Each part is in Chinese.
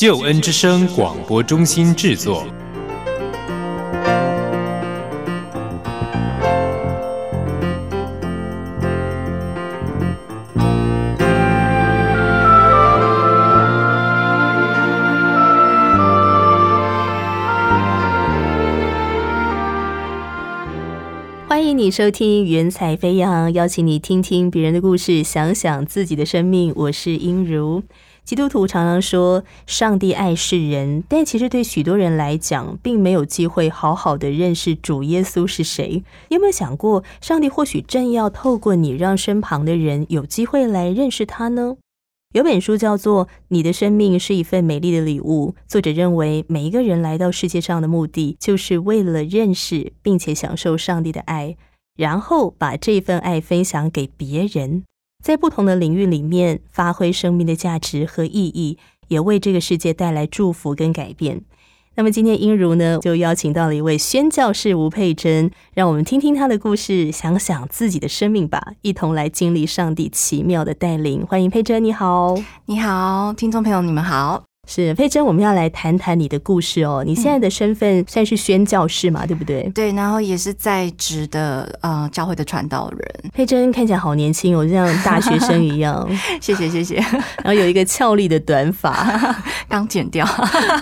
救恩之声广播中心制作。欢迎你收听《云彩飞扬》，邀请你听听别人的故事，想想自己的生命。我是英如。基督徒常常说上帝爱世人，但其实对许多人来讲，并没有机会好好的认识主耶稣是谁。有没有想过，上帝或许正要透过你，让身旁的人有机会来认识他呢？有本书叫做《你的生命是一份美丽的礼物》，作者认为每一个人来到世界上的目的，就是为了认识并且享受上帝的爱，然后把这份爱分享给别人。在不同的领域里面发挥生命的价值和意义，也为这个世界带来祝福跟改变。那么今天英如呢，就邀请到了一位宣教士吴佩珍，让我们听听她的故事，想想自己的生命吧，一同来经历上帝奇妙的带领。欢迎佩珍，你好，你好，听众朋友，你们好。是佩珍，我们要来谈谈你的故事哦。你现在的身份算是宣教士嘛，对不对？对，然后也是在职的呃教会的传道人。佩珍看起来好年轻哦，就像大学生一样。谢谢谢谢。然后有一个俏丽的短发，刚剪掉。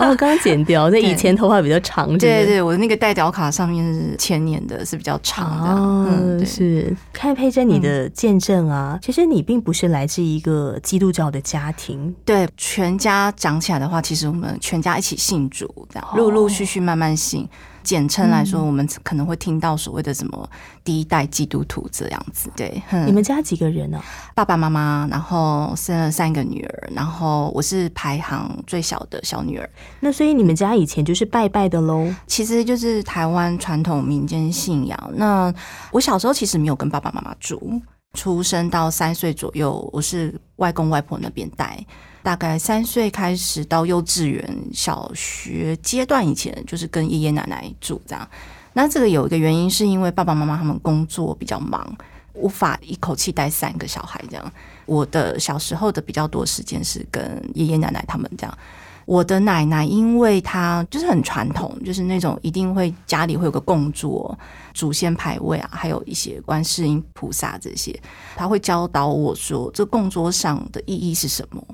哦，刚剪掉。那以前头发比较长。对对，我的那个代表卡上面是前年的，是比较长的。嗯，是。看佩珍你的见证啊，其实你并不是来自一个基督教的家庭。对，全家长起来。的话，其实我们全家一起信主，这样陆陆续续慢慢信。简称来说，我们可能会听到所谓的什么第一代基督徒这样子。对，你们家几个人呢？爸爸妈妈，然后生了三个女儿，然后我是排行最小的小女儿。那所以你们家以前就是拜拜的喽？其实就是台湾传统民间信仰。那我小时候其实没有跟爸爸妈妈住，出生到三岁左右，我是外公外婆那边带。大概三岁开始到幼稚园、小学阶段以前，就是跟爷爷奶奶住这样。那这个有一个原因，是因为爸爸妈妈他们工作比较忙，无法一口气带三个小孩这样。我的小时候的比较多时间是跟爷爷奶奶他们这样。我的奶奶因为她就是很传统，就是那种一定会家里会有个供桌、祖先牌位啊，还有一些观世音菩萨这些，她会教导我说，这供桌上的意义是什么。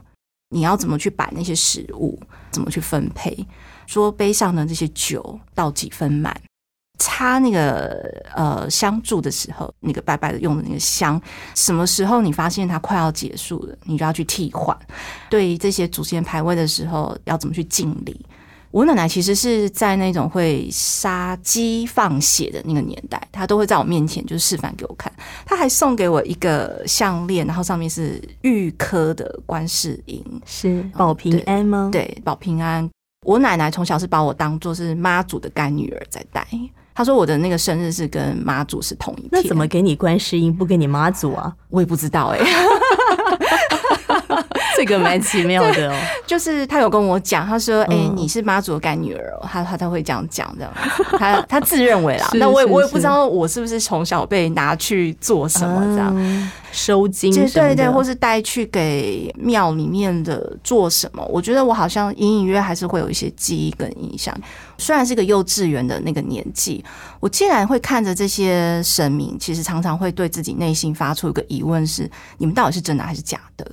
你要怎么去摆那些食物？怎么去分配？说杯上的这些酒倒几分满？插那个呃香柱的时候，那个白白的用的那个香，什么时候你发现它快要结束了，你就要去替换。对这些祖先排位的时候，要怎么去敬礼？我奶奶其实是在那种会杀鸡放血的那个年代，她都会在我面前就示范给我看。她还送给我一个项链，然后上面是玉科的观世音，是保平安吗？对，保平安。我奶奶从小是把我当做是妈祖的干女儿在带。她说我的那个生日是跟妈祖是同一天。那怎么给你观世音，不给你妈祖啊？我也不知道哎。这个蛮奇妙的哦，就是他有跟我讲，他说：“哎，你是妈祖的干女儿。”哦他他他会这样讲，这样他他自认为啦。那我也我也不知道我是不是从小被拿去做什么这样收金，对对，或是带去给庙里面的做什么？我觉得我好像隐隐约还是会有一些记忆跟印象。虽然是个幼稚园的那个年纪，我竟然会看着这些神明，其实常常会对自己内心发出一个疑问：是你们到底是真的还是假的？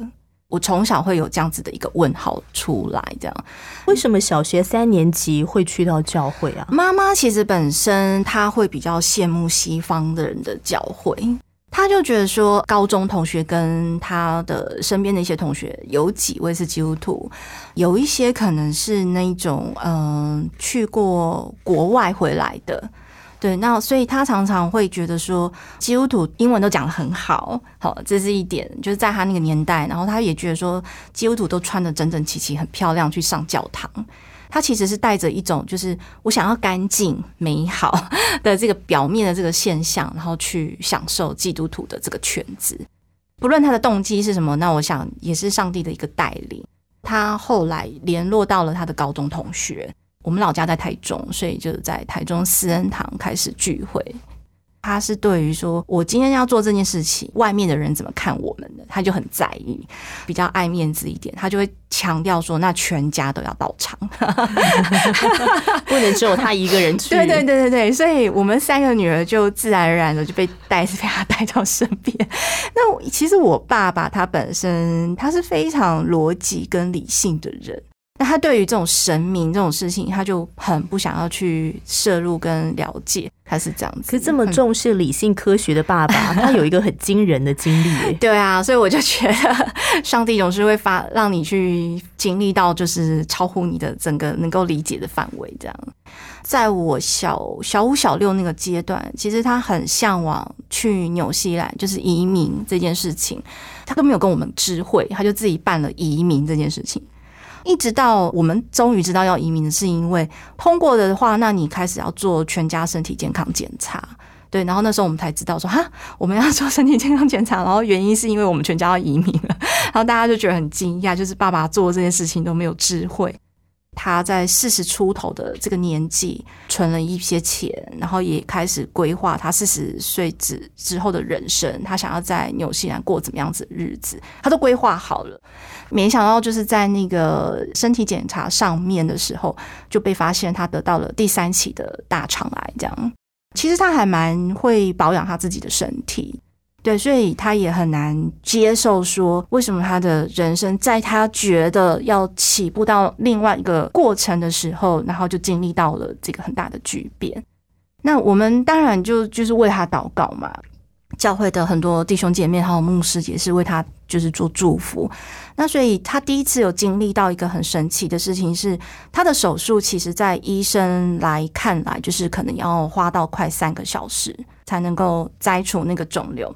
我从小会有这样子的一个问号出来，这样为什么小学三年级会去到教会啊？妈妈其实本身她会比较羡慕西方的人的教会，她就觉得说高中同学跟她的身边的一些同学有几位是基督徒，有一些可能是那种嗯去过国外回来的。对，那所以他常常会觉得说，基督徒英文都讲的很好，好，这是一点，就是在他那个年代，然后他也觉得说，基督徒都穿的整整齐齐，很漂亮，去上教堂。他其实是带着一种就是我想要干净美好 的这个表面的这个现象，然后去享受基督徒的这个圈子。不论他的动机是什么，那我想也是上帝的一个带领。他后来联络到了他的高中同学，我们老家在台中，所以就是在台中思恩堂开始聚会。他是对于说我今天要做这件事情，外面的人怎么看我们的，他就很在意，比较爱面子一点，他就会强调说，那全家都要到场，不能只有他一个人去。对对对对对，所以我们三个女儿就自然而然的就被带被他带到身边。那其实我爸爸他本身他是非常逻辑跟理性的人。那他对于这种神明这种事情，他就很不想要去摄入跟了解，他是这样子。可是这么重视理性科学的爸爸，他有一个很惊人的经历。对啊，所以我就觉得上帝总是会发让你去经历到，就是超乎你的整个能够理解的范围。这样，在我小小五、小六那个阶段，其实他很向往去纽西兰，就是移民这件事情，他都没有跟我们知会，他就自己办了移民这件事情。一直到我们终于知道要移民是因为通过的话，那你开始要做全家身体健康检查，对，然后那时候我们才知道说哈，我们要做身体健康检查，然后原因是因为我们全家要移民了，然后大家就觉得很惊讶，就是爸爸做这件事情都没有智慧。他在四十出头的这个年纪存了一些钱，然后也开始规划他四十岁之之后的人生，他想要在纽西兰过怎么样子的日子，他都规划好了。没想到就是在那个身体检查上面的时候，就被发现他得到了第三期的大肠癌。这样，其实他还蛮会保养他自己的身体。对，所以他也很难接受说，为什么他的人生在他觉得要起步到另外一个过程的时候，然后就经历到了这个很大的巨变。那我们当然就就是为他祷告嘛。教会的很多弟兄姐妹还有牧师也是为他就是做祝福，那所以他第一次有经历到一个很神奇的事情，是他的手术，其实在医生来看来，就是可能要花到快三个小时才能够摘除那个肿瘤。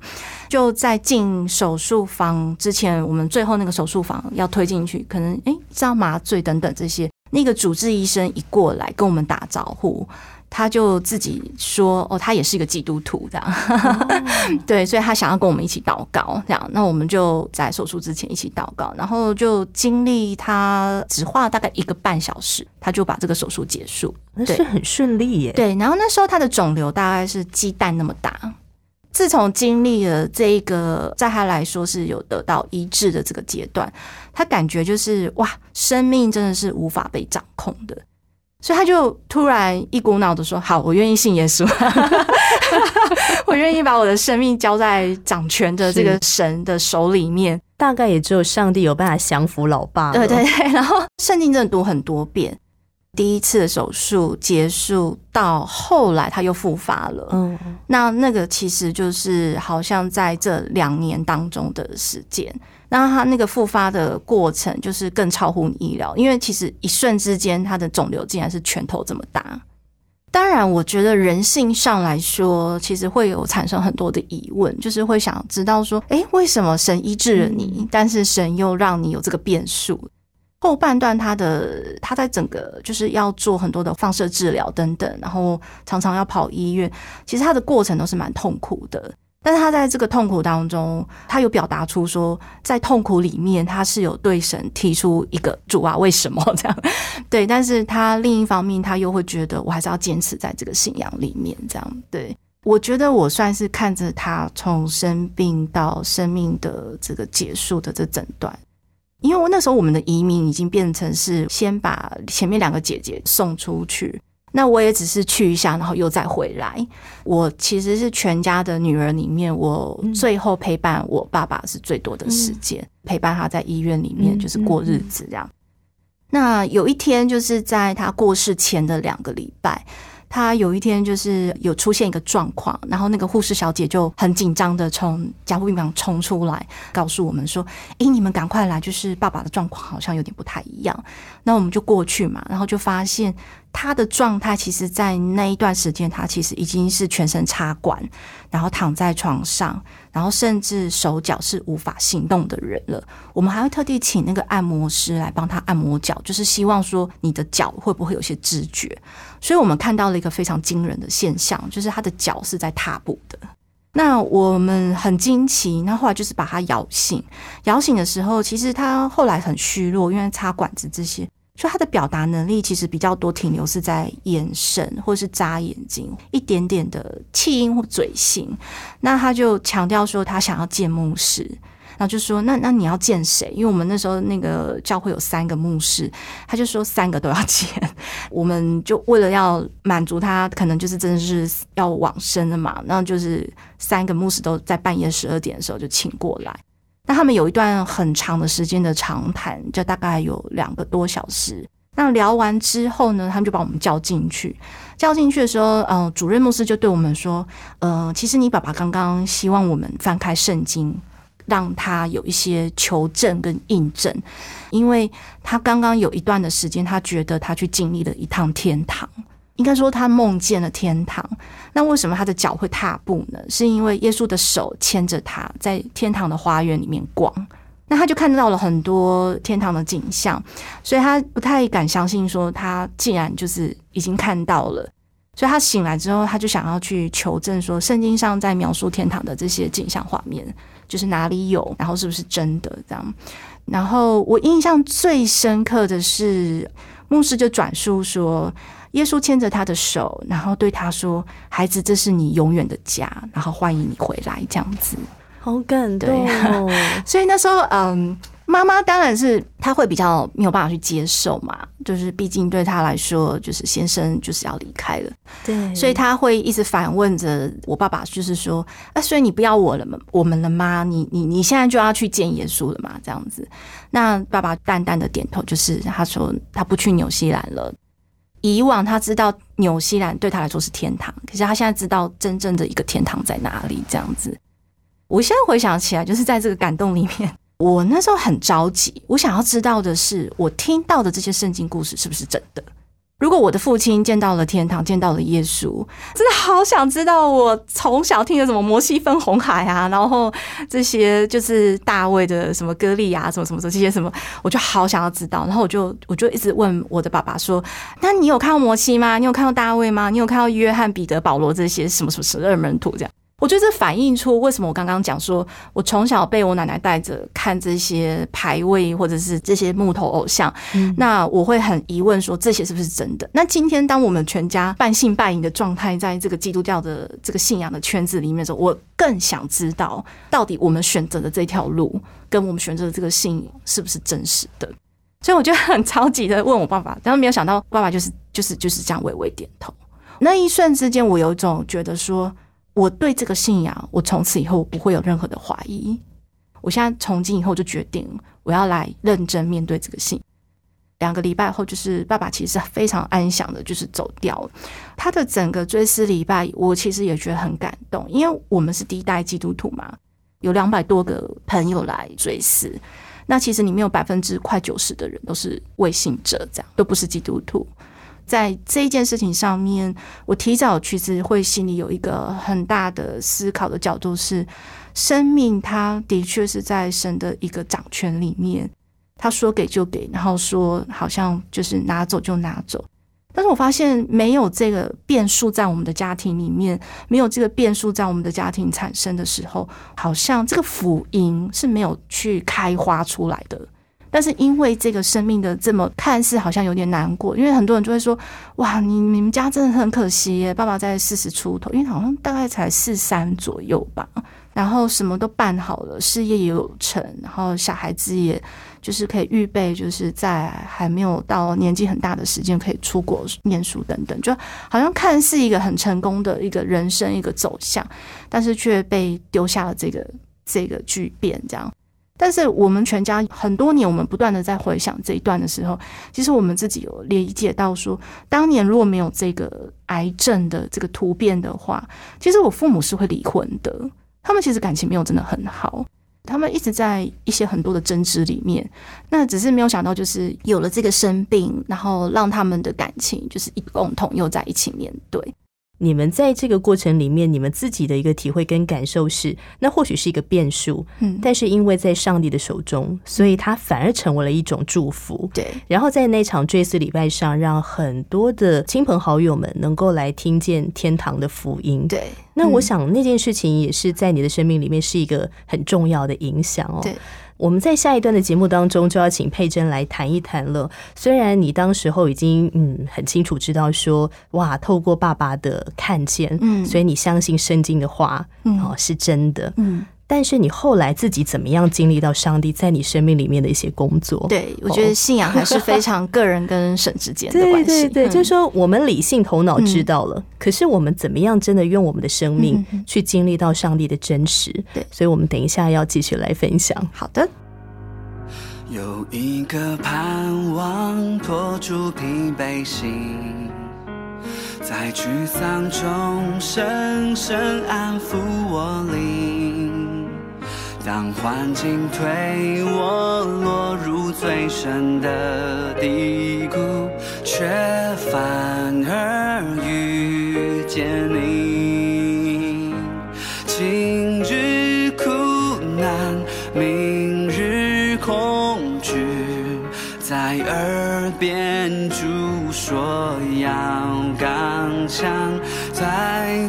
就在进手术房之前，我们最后那个手术房要推进去，可能诶，要麻醉等等这些，那个主治医生一过来跟我们打招呼。他就自己说：“哦，他也是一个基督徒，这样，对，所以他想要跟我们一起祷告，这样。那我们就在手术之前一起祷告，然后就经历他只花了大概一个半小时，他就把这个手术结束，那是很顺利耶。对，然后那时候他的肿瘤大概是鸡蛋那么大。自从经历了这一个，在他来说是有得到医治的这个阶段，他感觉就是哇，生命真的是无法被掌控的。”所以他就突然一股脑的说：“好，我愿意信耶稣，我愿意把我的生命交在掌权的这个神的手里面。大概也只有上帝有办法降服老爸。对对对，然后圣经真的读很多遍。第一次的手术结束到后来他又复发了。嗯，那那个其实就是好像在这两年当中的时间。”那他那个复发的过程就是更超乎你意料，因为其实一瞬之间，他的肿瘤竟然是拳头这么大。当然，我觉得人性上来说，其实会有产生很多的疑问，就是会想知道说，诶，为什么神医治了你，但是神又让你有这个变数？后半段他的他在整个就是要做很多的放射治疗等等，然后常常要跑医院，其实他的过程都是蛮痛苦的。但是他在这个痛苦当中，他有表达出说，在痛苦里面，他是有对神提出一个主啊，为什么这样？对，但是他另一方面，他又会觉得我还是要坚持在这个信仰里面，这样。对我觉得我算是看着他从生病到生命的这个结束的这整段，因为我那时候我们的移民已经变成是先把前面两个姐姐送出去。那我也只是去一下，然后又再回来。我其实是全家的女儿里面，我最后陪伴我爸爸是最多的时间，陪伴他在医院里面就是过日子这样。那有一天，就是在他过世前的两个礼拜。他有一天就是有出现一个状况，然后那个护士小姐就很紧张的从加护病房冲出来，告诉我们说：“诶，你们赶快来，就是爸爸的状况好像有点不太一样。”那我们就过去嘛，然后就发现他的状态其实，在那一段时间，他其实已经是全身插管，然后躺在床上，然后甚至手脚是无法行动的人了。我们还会特地请那个按摩师来帮他按摩脚，就是希望说你的脚会不会有些知觉。所以我们看到了一个非常惊人的现象，就是他的脚是在踏步的。那我们很惊奇，那后来就是把他摇醒，摇醒的时候，其实他后来很虚弱，因为插管子这些，就他的表达能力其实比较多停留是在眼神或是眨眼睛，一点点的气音或嘴型。那他就强调说他想要见牧师。然后就说那那你要见谁？因为我们那时候那个教会有三个牧师，他就说三个都要见。我们就为了要满足他，可能就是真的是要往生的嘛，那就是三个牧师都在半夜十二点的时候就请过来。那他们有一段很长的时间的长谈，就大概有两个多小时。那聊完之后呢，他们就把我们叫进去。叫进去的时候，嗯，主任牧师就对我们说：“呃，其实你爸爸刚刚希望我们翻开圣经。”让他有一些求证跟印证，因为他刚刚有一段的时间，他觉得他去经历了一趟天堂，应该说他梦见了天堂。那为什么他的脚会踏步呢？是因为耶稣的手牵着他在天堂的花园里面逛，那他就看到了很多天堂的景象，所以他不太敢相信说他既然就是已经看到了，所以他醒来之后，他就想要去求证说圣经上在描述天堂的这些景象画面。就是哪里有，然后是不是真的这样？然后我印象最深刻的是，牧师就转述说，耶稣牵着他的手，然后对他说：“孩子，这是你永远的家，然后欢迎你回来。”这样子，好感动哦。所以那时候，嗯。妈妈当然是他会比较没有办法去接受嘛，就是毕竟对他来说，就是先生就是要离开了，对，所以他会一直反问着我爸爸，就是说，啊，所以你不要我了吗？我们了吗？你你你现在就要去见耶稣了吗？这样子，那爸爸淡淡的点头，就是他说他不去纽西兰了。以往他知道纽西兰对他来说是天堂，可是他现在知道真正的一个天堂在哪里。这样子，我现在回想起来，就是在这个感动里面。我那时候很着急，我想要知道的是，我听到的这些圣经故事是不是真的？如果我的父亲见到了天堂，见到了耶稣，真的好想知道。我从小听的什么摩西分红海啊，然后这些就是大卫的什么歌利亚，什么什么什么这些什么，我就好想要知道。然后我就我就一直问我的爸爸说：“那你有看到摩西吗？你有看到大卫吗？你有看到约翰、彼得、保罗这些什么什么十二门徒这样？”我觉得这反映出为什么我刚刚讲说，我从小被我奶奶带着看这些牌位或者是这些木头偶像，那我会很疑问说这些是不是真的？那今天当我们全家半信半疑的状态，在这个基督教的这个信仰的圈子里面的时候，我更想知道到底我们选择的这条路跟我们选择的这个信仰是不是真实的？所以我就很着急的问我爸爸，然后没有想到爸爸就是就是就是这样微微点头。那一瞬之间，我有一种觉得说。我对这个信仰，我从此以后不会有任何的怀疑。我现在从今以后就决定，我要来认真面对这个信。两个礼拜后，就是爸爸其实非常安详的，就是走掉了。他的整个追思礼拜，我其实也觉得很感动，因为我们是第一代基督徒嘛，有两百多个朋友来追思。那其实里面有百分之快九十的人都是未信者，这样都不是基督徒。在这一件事情上面，我提早其实会心里有一个很大的思考的角度是：生命它的确是在神的一个掌权里面，他说给就给，然后说好像就是拿走就拿走。但是我发现没有这个变数在我们的家庭里面，没有这个变数在我们的家庭产生的时候，好像这个福音是没有去开花出来的。但是因为这个生命的这么看似好像有点难过，因为很多人就会说：“哇，你你们家真的很可惜耶，爸爸在四十出头，因为好像大概才四三左右吧，然后什么都办好了，事业也有成，然后小孩子也就是可以预备，就是在还没有到年纪很大的时间可以出国念书等等，就好像看似一个很成功的一个人生一个走向，但是却被丢下了这个这个巨变这样。”但是我们全家很多年，我们不断的在回想这一段的时候，其实我们自己有理解到说，当年如果没有这个癌症的这个突变的话，其实我父母是会离婚的。他们其实感情没有真的很好。他们一直在一些很多的争执里面，那只是没有想到，就是有了这个生病，然后让他们的感情就是一共同又在一起面对。你们在这个过程里面，你们自己的一个体会跟感受是，那或许是一个变数，嗯，但是因为在上帝的手中，所以它反而成为了一种祝福。对，然后在那场追思礼拜上，让很多的亲朋好友们能够来听见天堂的福音。对，那我嗯想那件事情也是在你的生命里面是一个很重要的影响哦。对。我们在下一段的节目当中就要请佩珍来谈一谈了。虽然你当时候已经嗯很清楚知道说哇，透过爸爸的看见，嗯所以你相信圣经的话，嗯哦是真的。嗯，但是你后来自己怎么样经历到上帝在你生命里面的一些工作？对，我觉得信仰还是非常个人跟神之间 的关系。对对，嗯就是说我们理性头脑知道了，可是我们怎么样真的用我们的生命去经历到上帝的真实？对所以我们等一下要继续来分享。好的，有一个盼望托住疲惫心，在沮丧中深深安抚我灵。当环境推我落入最深的低谷，却反而遇见你。今日苦难，明日恐惧，在耳边主说要刚强，在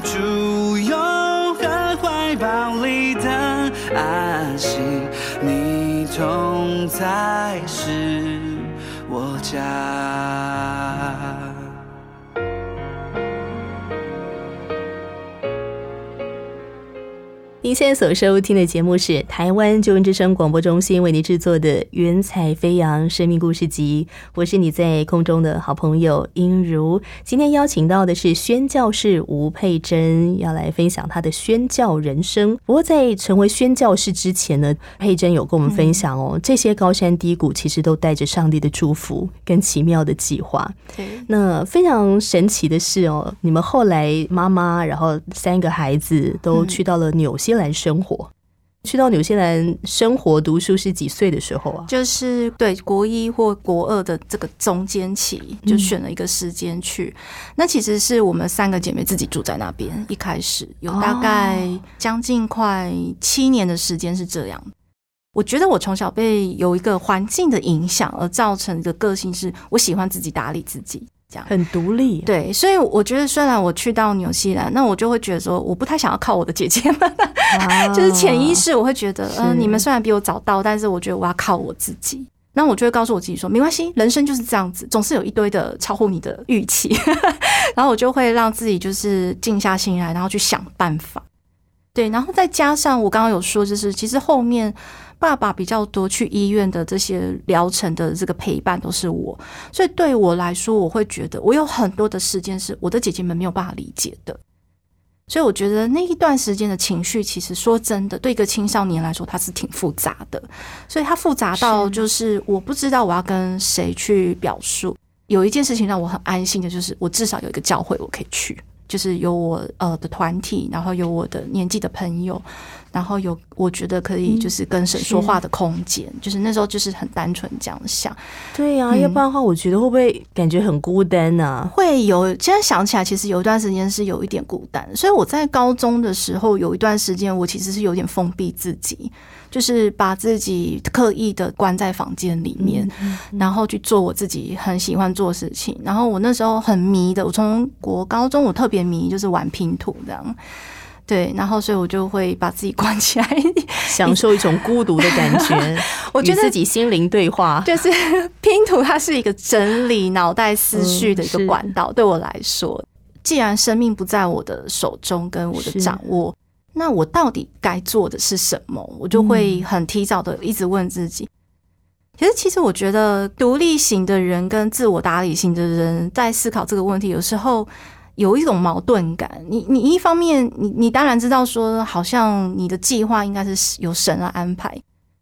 才是我家。您现在所收听的节目是台湾救恩之声广播中心为您制作的《云彩飞扬生命故事集》，我是你在空中的好朋友英如。今天邀请到的是宣教士吴佩珍，要来分享她的宣教人生。不过在成为宣教士之前呢，佩珍有跟我们分享哦，这些高山低谷其实都带着上帝的祝福跟奇妙的计划。对，那非常神奇的是哦，你们后来妈妈，然后三个孩子都去到了纽西兰生活。去到纽西兰生活读书是几岁的时候啊？就是对国一或国二的这个中间期，就选了一个时间去。那其实是我们三个姐妹自己住在那边，一开始有大概将近快七年的时间是这样。我觉得我从小被有一个环境的影响，而造成的个性是我喜欢自己打理自己，这样。很独立，对，所以我觉得，虽然我去到纽西兰，那我就会觉得说，我不太想要靠我的姐姐们，哇就是潜意识我会觉得，嗯、是你们虽然比我早到，但是我觉得我要靠我自己。那我就会告诉我自己说，没关系，人生就是这样子，总是有一堆的超乎你的预期。然后我就会让自己就是静下心来，然后去想办法。对，然后再加上我刚刚有说，就是其实后面爸爸比较多去医院的这些疗程的这个陪伴都是我，所以对我来说，我会觉得我有很多的时间是我的姐姐们没有办法理解的。所以我觉得那一段时间的情绪，其实说真的，对一个青少年来说，它是挺复杂的。所以它复杂到就是我不知道我要跟谁去表述。有一件事情让我很安心的，就是我至少有一个教会我可以去，就是有我呃的团体，然后有我的年纪的朋友，然后有我觉得可以就是跟神说话的空间。就是那时候就是很单纯这样想。对呀、嗯要不然的话，我觉得会不会感觉很孤单啊？会有，现在想起来，其实有一段时间是有一点孤单。所以我在高中的时候，有一段时间我其实是有点封闭自己，就是把自己刻意的关在房间里面，然后去做我自己很喜欢做的事情。然后我那时候很迷的，我从国高中我特别迷，就是玩拼图这样。对，然后所以我就会把自己关起来，享受一种孤独的感觉，我觉得自己心灵对话。就是 拼图，它是一个整理脑袋思绪的一个管道。对我来说，既然生命不在我的手中跟我的掌握，那我到底该做的是什么？我就会很提早的一直问自己。其实，其实我觉得独立型的人跟自我打理型的人在思考这个问题，有时候有一种矛盾感。你你一方面，你你当然知道说，好像你的计划应该是由神来安排，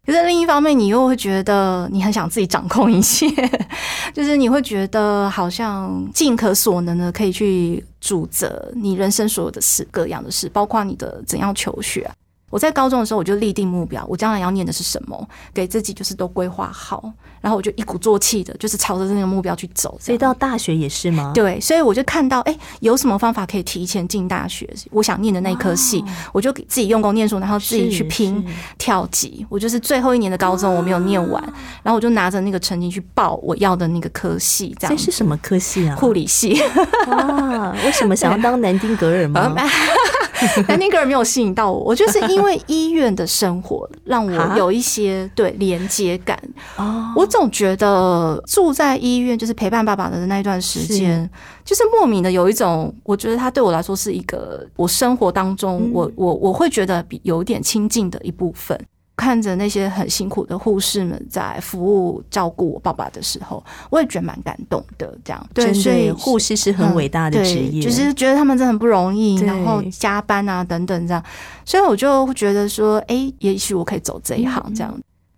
可是另一方面，你又会觉得你很想自己掌控一切，就是你会觉得好像尽可所能的可以去主责你人生所有的事，各样的事，包括你的怎样求学啊、我在高中的时候，我就立定目标，我将来要念的是什么，给自己就是都规划好，然后我就一鼓作气的，就是朝着那个目标去走。所以到大学也是吗？对，所以我就看到，哎、有什么方法可以提前进大学？我想念的那一科系，我就给自己用功念书，然后自己去拼跳级。我就是最后一年的高中我没有念完，然后我就拿着那个成绩去报我要的那个科系，这样这是什么科系啊？护理系。哇，为什么想要当南丁格尔 吗？南丁格尔没有吸引到我，我就是因为医院的生活 让我有一些对连接感。哦，我总觉得住在医院，就是陪伴爸爸的那一段时间，就是莫名的有一种，我觉得他对我来说是一个我生活当中，嗯我我我会觉得比有点亲近的一部分。看着那些很辛苦的护士们在服务照顾我爸爸的时候，我也觉得蛮感动的。这样对，所以护士是很伟大的职业，嗯就是觉得他们真的很不容易，然后加班啊等等这样，所以我就觉得说，哎、也许我可以走这一行这样。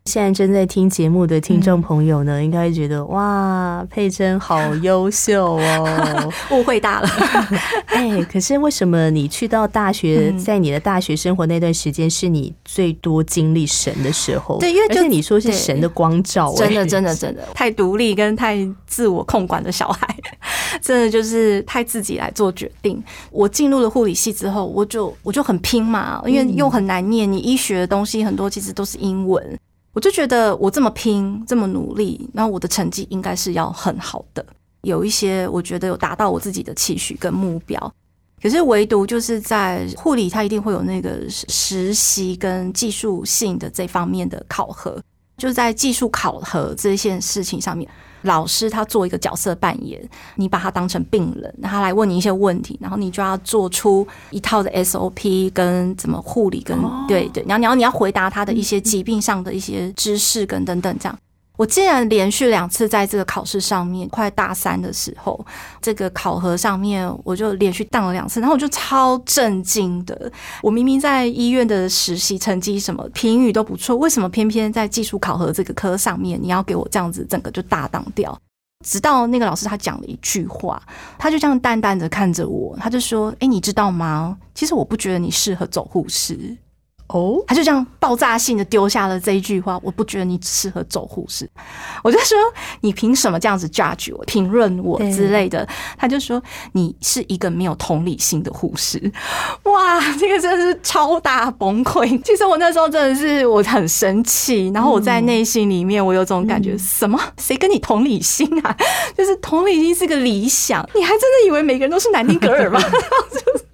现在正在听节目的听嗯众朋友呢，应该会觉得哇，佩珍好优秀哦。误会大了，哎，可是为什么你去到大学，嗯在你的大学生活那段时间，是你最多经历神的时候？对因为就你说是神的光照，真的哎真的真的太独立跟太自我控管的小孩，真的就是太自己来做决定。我进入了护理系之后，我就我就很拼嘛，因为又很难念，你医学的东西很多其实都是英文。我就觉得我这么拼，这么努力，那我的成绩应该是要很好的。有一些我觉得有达到我自己的期许跟目标，可是唯独就是在护理，它一定会有那个实习跟技术性的这方面的考核。就在技术考核这件事情上面，老师他做一个角色扮演，你把他当成病人，他来问你一些问题，然后你就要做出一套的 SOP 跟怎么护理跟、对对，然后你要你要回答他的一些疾病上的一些知识跟等等这样。我竟然连续两次在这个考试上面，快大三的时候，这个考核上面我就连续当了两次，然后我就超震惊的。我明明在医院的实习成绩什么评语都不错，为什么偏偏在技术考核这个科上面，你要给我这样子整个就大当掉？直到那个老师他讲了一句话，他就这样淡淡的看着我，他就说：“哎、你知道吗？其实我不觉得你适合走护士。”哦，他就这样爆炸性的丢下了这一句话，我不觉得你适合走护士。我就说你凭什么这样子 judge 我、评论我之类的？他就说你是一个没有同理心的护士。哇，这个真的是超大崩溃。其实我那时候真的是我很生气，然后我在内心里面我有种感觉，什么谁跟你同理心啊？就是同理心是个理想，你还真的以为每个人都是南丁格尔吗？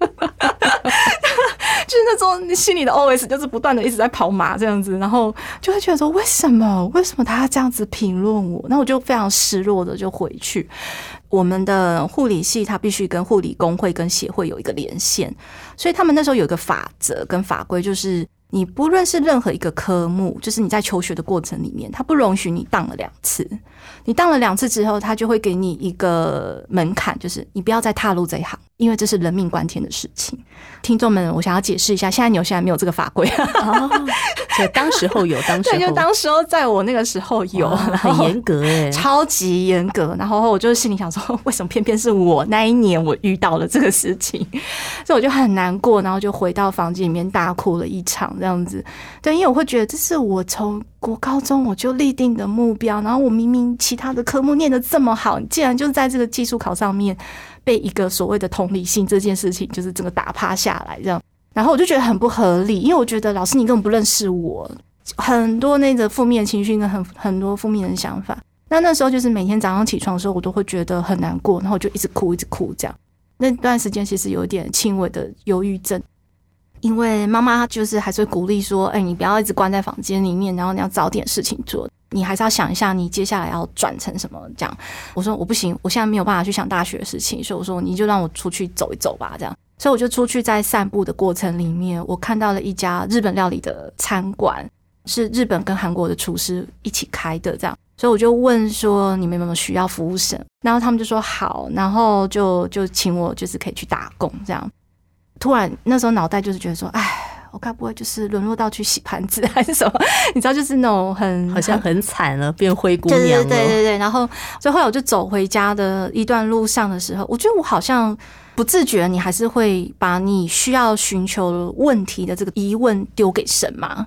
就是那种你心里的 OS 就是不断的一直在跑马这样子，然后就会觉得说为什么为什么他要这样子评论我？那我就非常失落的就回去。我们的护理系他必须跟护理工会跟协会有一个连线，所以他们那时候有一个法则跟法规，就是你不论是任何一个科目，就是你在求学的过程里面，他不容许你当了两次。你当了两次之后，他就会给你一个门槛，就是你不要再踏入这一行，因为这是人命关天的事情。听众们，我想要解释一下，现在纽西兰没有这个法规，当时候有，当时对，就当时候在我那个时候有，很严格哎，超级严格。然后我就心里想说，为什么偏偏是我那一年我遇到了这个事情，所以我就很难过，然后就回到房间里面大哭了一场这样子。对，因为我会觉得这是我从国高中我就立定的目标，然后我明明其他的科目念得这么好，你竟然就在这个技术考上面被一个所谓的同理心这件事情，就是整个打趴下来这样。然后我就觉得很不合理，因为我觉得老师你根本不认识我，很多那个负面情绪跟很很多负面的想法。那那时候就是每天早上起床的时候，我都会觉得很难过，然后就一直哭，一直哭这样。那段时间其实有点轻微的忧郁症，因为妈妈就是还是会鼓励说：“哎、你不要一直关在房间里面，然后你要找点事情做，你还是要想一下你接下来要转成什么。”这样，我说我不行，我现在没有办法去想大学的事情，所以我说你就让我出去走一走吧，这样。所以我就出去在散步的过程里面，我看到了一家日本料理的餐馆，是日本跟韩国的厨师一起开的，这样。所以我就问说你们有没有需要服务生，然后他们就说好，然后就就请我就是可以去打工这样。突然那时候脑袋就是觉得说，哎，我该不会就是沦落到去洗盘子 还是什么？你知道，就是那种很好像很惨了，变灰姑对对娘了。对对对。然后，所以后来我就走回家的一段路上的时候，我觉得我好像不自觉，你还是会把你需要寻求问题的这个疑问丢给神嘛。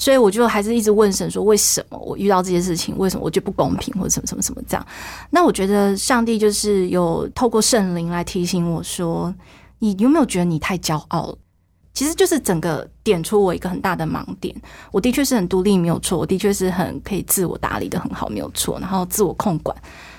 所以我就还是一直问神说：为什么我遇到这些事情？为什么我觉得不公平，或者什么什么什么这样？那我觉得上帝就是有透过圣灵来提醒我说：你有没有觉得你太骄傲了？其实就是整个点出我一个很大的盲点。我的确是很独立，没有错；我的确是很可以自我打理的很好，没有错。然后自我控管。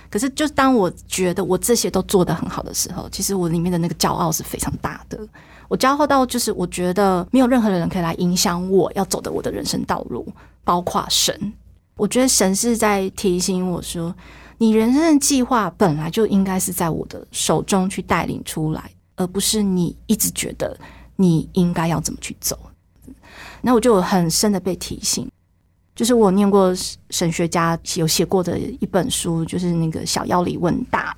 可是，就是当我觉得我这些都做得很好的时候，其实我里面的那个骄傲是非常大的。我骄傲到就是我觉得没有任何的人可以来影响我要走的我的人生道路，包括神。我觉得神是在提醒我说，你人生的计划本来就应该是在我的手中去带领出来，而不是你一直觉得你应该要怎么去走。那我就很深的被提醒，就是我念过神学家有写过的一本书，就是那个小妖里问大，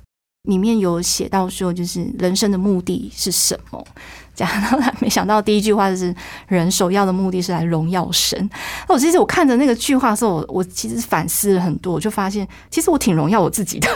里面有写到说，就是人生的目的是什么。然后他没想到第一句话就是人首要的目的是来荣耀神。那我其实我看着那个句话的时候，我我其实反思了很多，我就发现其实我挺荣耀我自己的，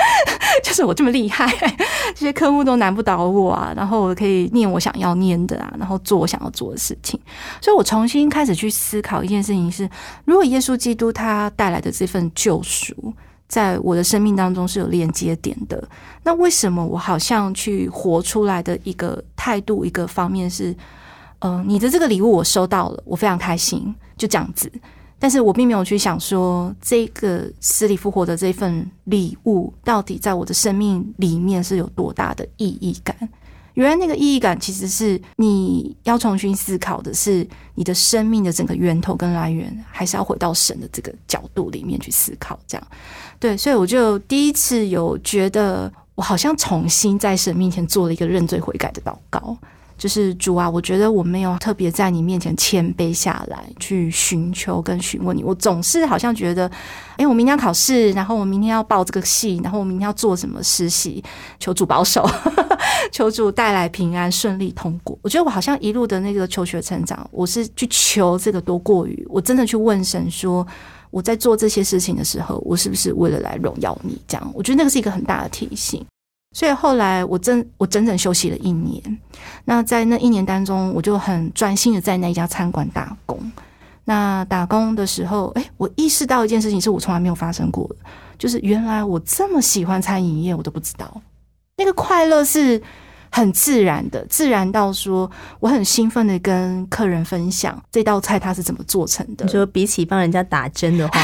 就是我这么厉害，这些科目都难不倒我啊。然后我可以念我想要念的啊，然后做我想要做的事情。所以我重新开始去思考一件事情是：如果耶稣基督他带来的这份救赎。在我的生命当中是有连接点的。那为什么我好像去活出来的一个态度，一个方面是，嗯，你的这个礼物我收到了，我非常开心，就这样子。但是我并没有去想说，这个死里复活的这份礼物，到底在我的生命里面是有多大的意义感？原来那个意义感，其实是你要重新思考的，是你的生命的整个源头跟来源，还是要回到神的这个角度里面去思考？这样，对，所以我就第一次有觉得，我好像重新在神面前做了一个认罪悔改的祷告。就是主啊，我觉得我没有特别在你面前谦卑下来，去寻求跟询问你。我总是好像觉得，哎，我明天要考试，然后我明天要报这个戏，然后我明天要做什么实习，求主保守，求主带来平安顺利通过。我觉得我好像一路的那个求学成长，我是去求这个多过于我真的去问神说，我在做这些事情的时候，我是不是为了来荣耀你？这样，我觉得那个是一个很大的提醒。所以后来我真我整整休息了一年，那在那一年当中，我就很专心的在那一家餐馆打工。那打工的时候，哎，我意识到一件事情，是我从来没有发生过的，就是原来我这么喜欢餐饮业，我都不知道，那个快乐是。很自然的，自然到说我很兴奋的跟客人分享这道菜它是怎么做成的。你说比起帮人家打针的话，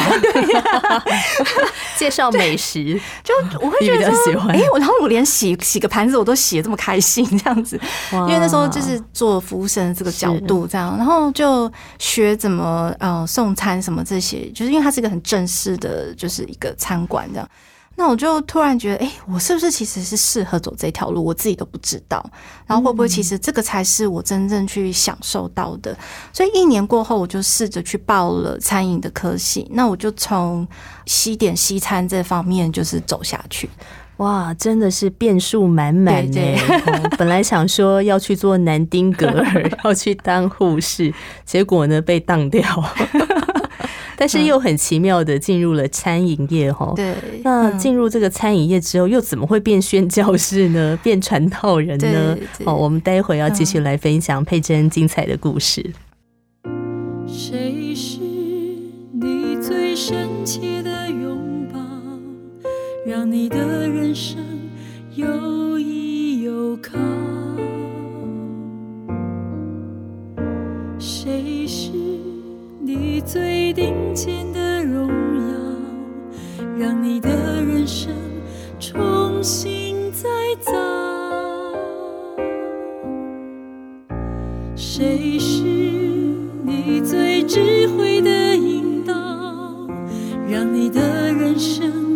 介绍美食，就我会觉得说，哎，我然后我连洗洗个盘子我都洗的这么开心，这样子，因为那时候就是做服务生这个角度这样，然后就学怎么呃送餐什么这些，就是因为它是一个很正式的，就是一个餐馆这样。那我就突然觉得，哎，我是不是其实是适合走这条路？我自己都不知道。然后会不会其实这个才是我真正去享受到的？所以一年过后，我就试着去报了餐饮的科系。那我就从西点西餐这方面就是走下去。哇，真的是变数满满呢！本来想说要去做南丁格尔，要去当护士，结果呢被当掉。但是又很奇妙的进入了餐饮业哈，对。那进入这个餐饮业之后，又怎么会变宣教士呢？变传道人呢？哦，我们待会要继续来分享佩珍精彩的故事。谁是你最深切的拥抱，让你的人生有依有靠？谁是？你最顶尖的荣耀，让你的人生重新再造。谁是你最智慧的引导，让你的人生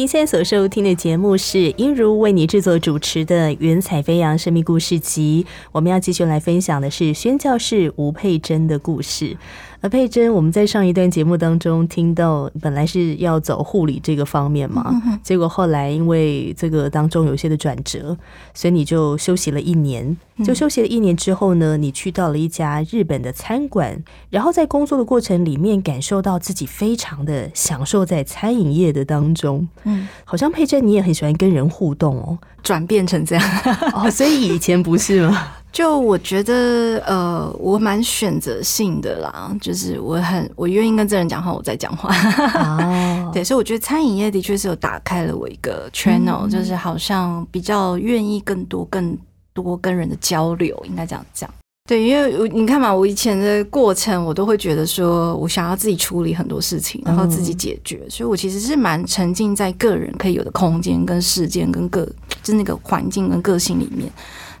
您现在所收听的节目是音如为你制作主持的《云彩飞扬神秘故事集》，我们要继续来分享的是宣教士吴佩珍的故事。而佩珍，我们在上一段节目当中听到，本来是要走护理这个方面嘛，结果后来因为这个当中有一些的转折，所以你就休息了一年。就休息了一年之后呢，你去到了一家日本的餐馆，然后在工作的过程里面，感受到自己非常的享受在餐饮业的当中。嗯，好像佩珍你也很喜欢跟人互动哦，转变成这样哦，所以以前不是吗？就我觉得，呃，我蛮选择性的啦，就是我很我愿意跟这人讲话，我再讲话。哦，对，所以我觉得餐饮业的确是有打开了我一个 channel，就是好像比较愿意更多、更多跟人的交流，应该这样讲。对，因为我你看嘛，我以前的过程，我都会觉得说我想要自己处理很多事情，然后自己解决，所以我其实是蛮沉浸在个人可以有的空间、跟时间、跟个就是那个环境跟个性里面。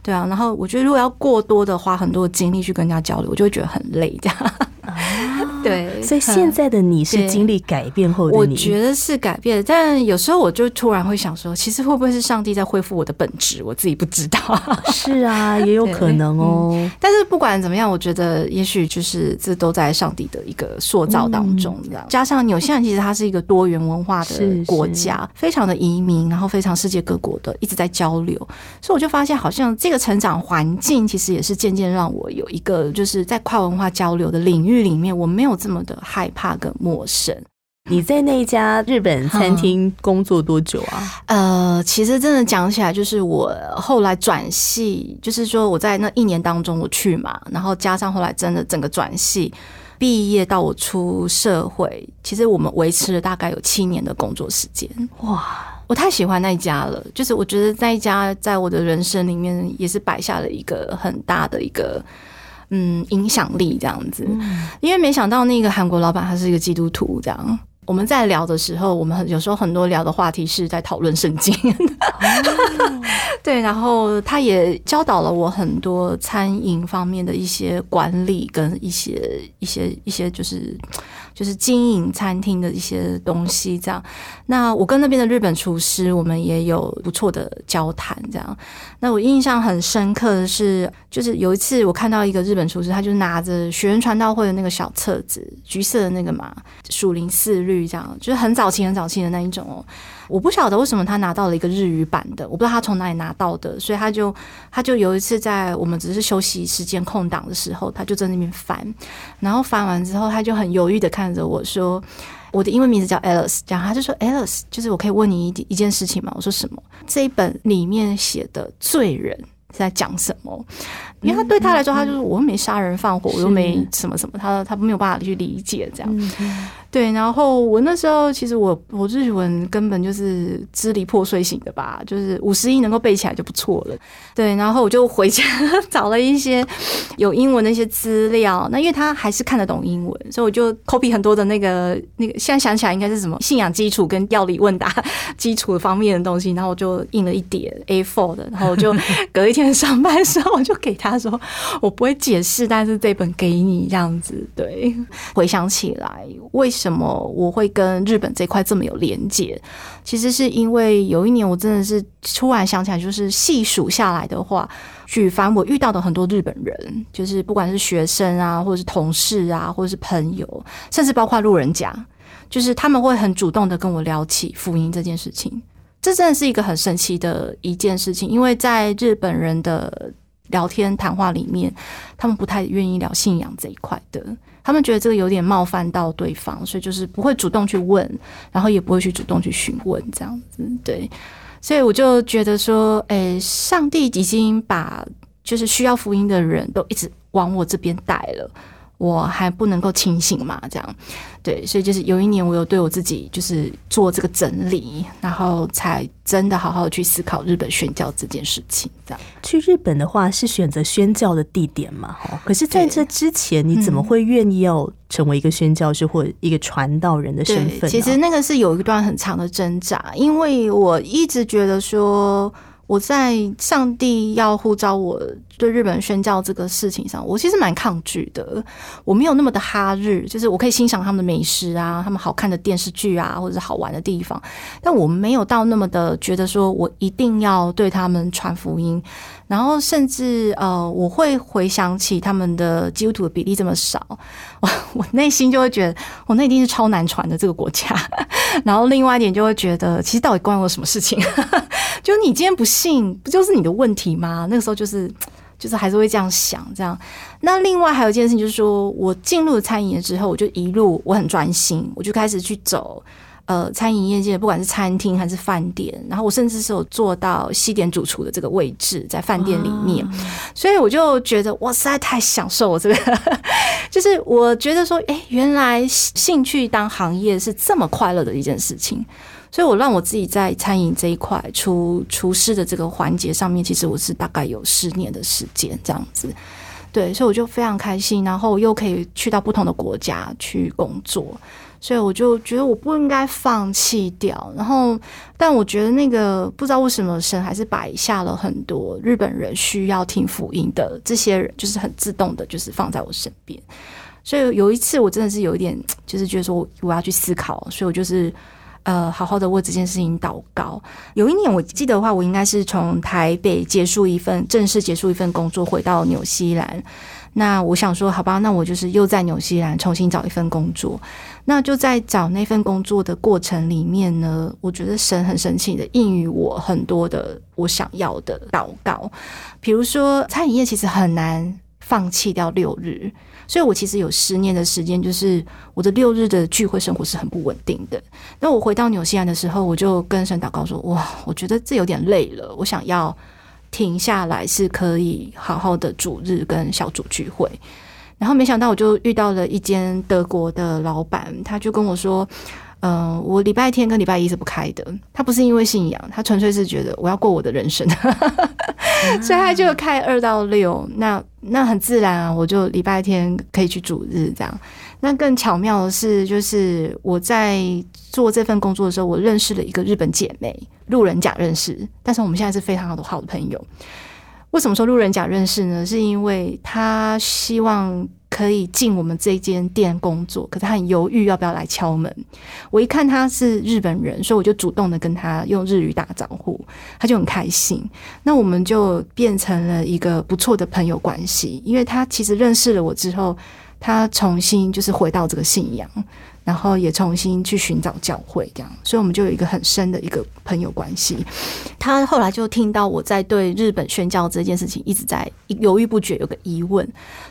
对啊，然后我觉得如果要过多的花很多精力去跟人家交流，我就会觉得很累，这样。对，所以现在的你是经历改变后的你，我觉得是改变，但有时候我就突然会想说，其实会不会是上帝在恢复我的本质？我自己不知道。是啊，也有可能哦。但是不管怎么样，我觉得也许就是这都在上帝的一个塑造当中，这样。加上纽西兰其实它是一个多元文化的国家，非常的移民，然后非常世界各国的一直在交流，所以我就发现好像这个成长环境其实也是渐渐让我有一个就是在跨文化交流的领域里面，我没有。这么的害怕跟陌生，你在那一家日本餐厅工作多久啊？呃，其实真的讲起来，就是我后来转系，就是说我在那一年当中我去嘛，然后加上后来真的整个转系毕业到我出社会，其实我们维持了大概有七年的工作时间。哇，我太喜欢那一家了，就是我觉得那一家在我的人生里面也是摆下了一个很大的一个。嗯，影响力这样子，因为没想到那个韩国老板他是一个基督徒，这样。我们在聊的时候，我们很有时候很多聊的话题是在讨论圣经，对，然后他也教导了我很多餐饮方面的一些管理跟一些一些一些就是。就是经营餐厅的一些东西，这样。那我跟那边的日本厨师，我们也有不错的交谈，这样。那我印象很深刻的是，就是有一次我看到一个日本厨师，他就拿着学员传道会的那个小册子，橘色的那个嘛，鼠林四律这样，就是很早期、很早期的那一种哦。我不晓得为什么他拿到了一个日语版的，我不知道他从哪里拿到的，所以他就他就有一次在我们只是休息时间空档的时候，他就在那边翻，然后翻完之后，他就很犹豫的看着我说：“我的英文名字叫 Alice。”这样他就说：“Alice，就是我可以问你一一件事情吗？”我说：“什么？”这一本里面写的罪人在讲什么？因为他对他来说，他就是我又没杀人放火，我又没什么什么，他他没有办法去理解这样。对，然后我那时候其实我我日文根本就是支离破碎型的吧，就是五十音能够背起来就不错了。对，然后我就回家找了一些有英文的一些资料，那因为他还是看得懂英文，所以我就 copy 很多的那个那个，现在想起来应该是什么信仰基础跟药理问答基础方面的东西，然后我就印了一叠 A4 的，然后我就隔一天上班的时候我就给他说，我不会解释，但是这本给你这样子。对，回想起来为。什么我会跟日本这块这么有连结？其实是因为有一年我真的是突然想起来，就是细数下来的话，举凡我遇到的很多日本人，就是不管是学生啊，或者是同事啊，或者是朋友，甚至包括路人甲，就是他们会很主动的跟我聊起福音这件事情。这真的是一个很神奇的一件事情，因为在日本人的聊天谈话里面，他们不太愿意聊信仰这一块的。他们觉得这个有点冒犯到对方，所以就是不会主动去问，然后也不会去主动去询问这样子。对，所以我就觉得说，诶，上帝已经把就是需要福音的人都一直往我这边带了。我还不能够清醒嘛？这样，对，所以就是有一年，我有对我自己就是做这个整理，然后才真的好好去思考日本宣教这件事情。这样，去日本的话是选择宣教的地点嘛？哈，可是在这之前，你怎么会愿意要成为一个宣教师或一个传道人的身份？其实那个是有一段很长的挣扎，因为我一直觉得说。我在上帝要呼召我对日本宣教这个事情上，我其实蛮抗拒的。我没有那么的哈日，就是我可以欣赏他们的美食啊，他们好看的电视剧啊，或者是好玩的地方，但我没有到那么的觉得说我一定要对他们传福音。然后甚至呃，我会回想起他们的基督徒的比例这么少，我 我内心就会觉得，我那一定是超难传的这个国家。然后另外一点就会觉得，其实到底关我什么事情？就你今天不信，不就是你的问题吗？那个时候就是就是还是会这样想，这样。那另外还有一件事情就是说，我进入了餐饮业之后，我就一路我很专心，我就开始去走。呃，餐饮业界不管是餐厅还是饭店，然后我甚至是有做到西点主厨的这个位置，在饭店里面，所以我就觉得哇，实在太享受我这个，就是我觉得说，哎，原来兴趣当行业是这么快乐的一件事情，所以我让我自己在餐饮这一块厨厨师的这个环节上面，其实我是大概有十年的时间这样子，对，所以我就非常开心，然后又可以去到不同的国家去工作。所以我就觉得我不应该放弃掉，然后，但我觉得那个不知道为什么神还是摆下了很多日本人需要听福音的这些人，就是很自动的，就是放在我身边。所以有一次我真的是有一点，就是觉得说我要去思考，所以我就是呃好好的为这件事情祷告。有一年我记得的话，我应该是从台北结束一份正式结束一份工作，回到纽西兰。那我想说，好吧，那我就是又在纽西兰重新找一份工作。那就在找那份工作的过程里面呢，我觉得神很神奇的应予我很多的我想要的祷告。比如说，餐饮业其实很难放弃掉六日，所以我其实有十年的时间，就是我的六日的聚会生活是很不稳定的。那我回到纽西兰的时候，我就跟神祷告说：哇，我觉得这有点累了，我想要。停下来是可以好好的主日跟小组聚会，然后没想到我就遇到了一间德国的老板，他就跟我说：“嗯，我礼拜天跟礼拜一是不开的。他不是因为信仰，他纯粹是觉得我要过我的人生，所以他就开二到六。那那很自然啊，我就礼拜天可以去主日这样。那更巧妙的是，就是我在做这份工作的时候，我认识了一个日本姐妹。”路人甲认识，但是我们现在是非常好的好的朋友。为什么说路人甲认识呢？是因为他希望可以进我们这间店工作，可是他很犹豫要不要来敲门。我一看他是日本人，所以我就主动的跟他用日语打招呼，他就很开心。那我们就变成了一个不错的朋友关系，因为他其实认识了我之后，他重新就是回到这个信仰。然后也重新去寻找教会，这样，所以我们就有一个很深的一个朋友关系。他后来就听到我在对日本宣教这件事情一直在犹豫不决，有个疑问，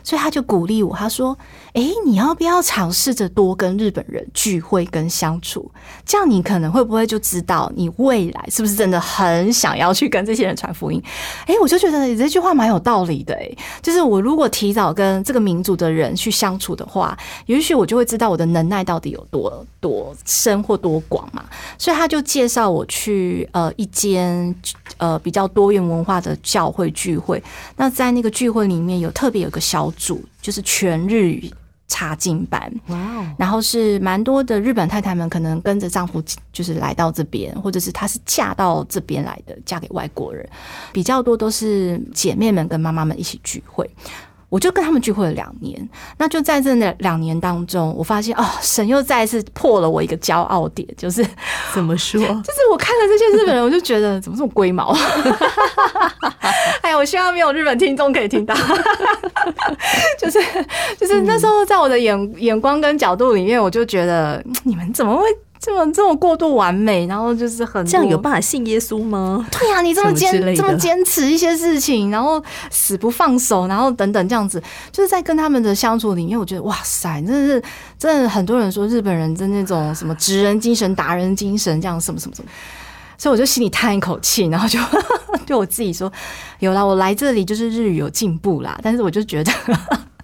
所以他就鼓励我，他说：“哎，你要不要尝试着多跟日本人聚会跟相处？这样你可能会不会就知道你未来是不是真的很想要去跟这些人传福音？”哎，我就觉得你这句话蛮有道理的，哎，就是我如果提早跟这个民族的人去相处的话，也许我就会知道我的能耐到。底底有多多深或多广嘛？所以他就介绍我去呃一间呃比较多元文化的教会聚会。那在那个聚会里面有特别有个小组，就是全日语插进班。哇哦！然后是蛮多的日本太太们可能跟着丈夫就是来到这边，或者是她是嫁到这边来的，嫁给外国人。比较多都是姐妹们跟妈妈们一起聚会。我就跟他们聚会了两年，那就在这两两年当中，我发现哦，神又再一次破了我一个骄傲点，就是 怎么说？就是我看了这些日本人，我就觉得怎么这么龟毛？哎呀，我希望没有日本听众可以听到，就是就是那时候在我的眼眼光跟角度里面，我就觉得你们怎么会？这么这么过度完美，然后就是很这样有办法信耶稣吗？对呀，你这么坚这么坚持一些事情，然后死不放手，然后等等这样子，就是在跟他们的相处里面，我觉得哇塞，真的是真的很多人说日本人的那种什么职人精神、达人精神，这样什么什么什么，所以我就心里叹一口气，然后就 对我自己说，有啦，我来这里就是日语有进步啦，但是我就觉得。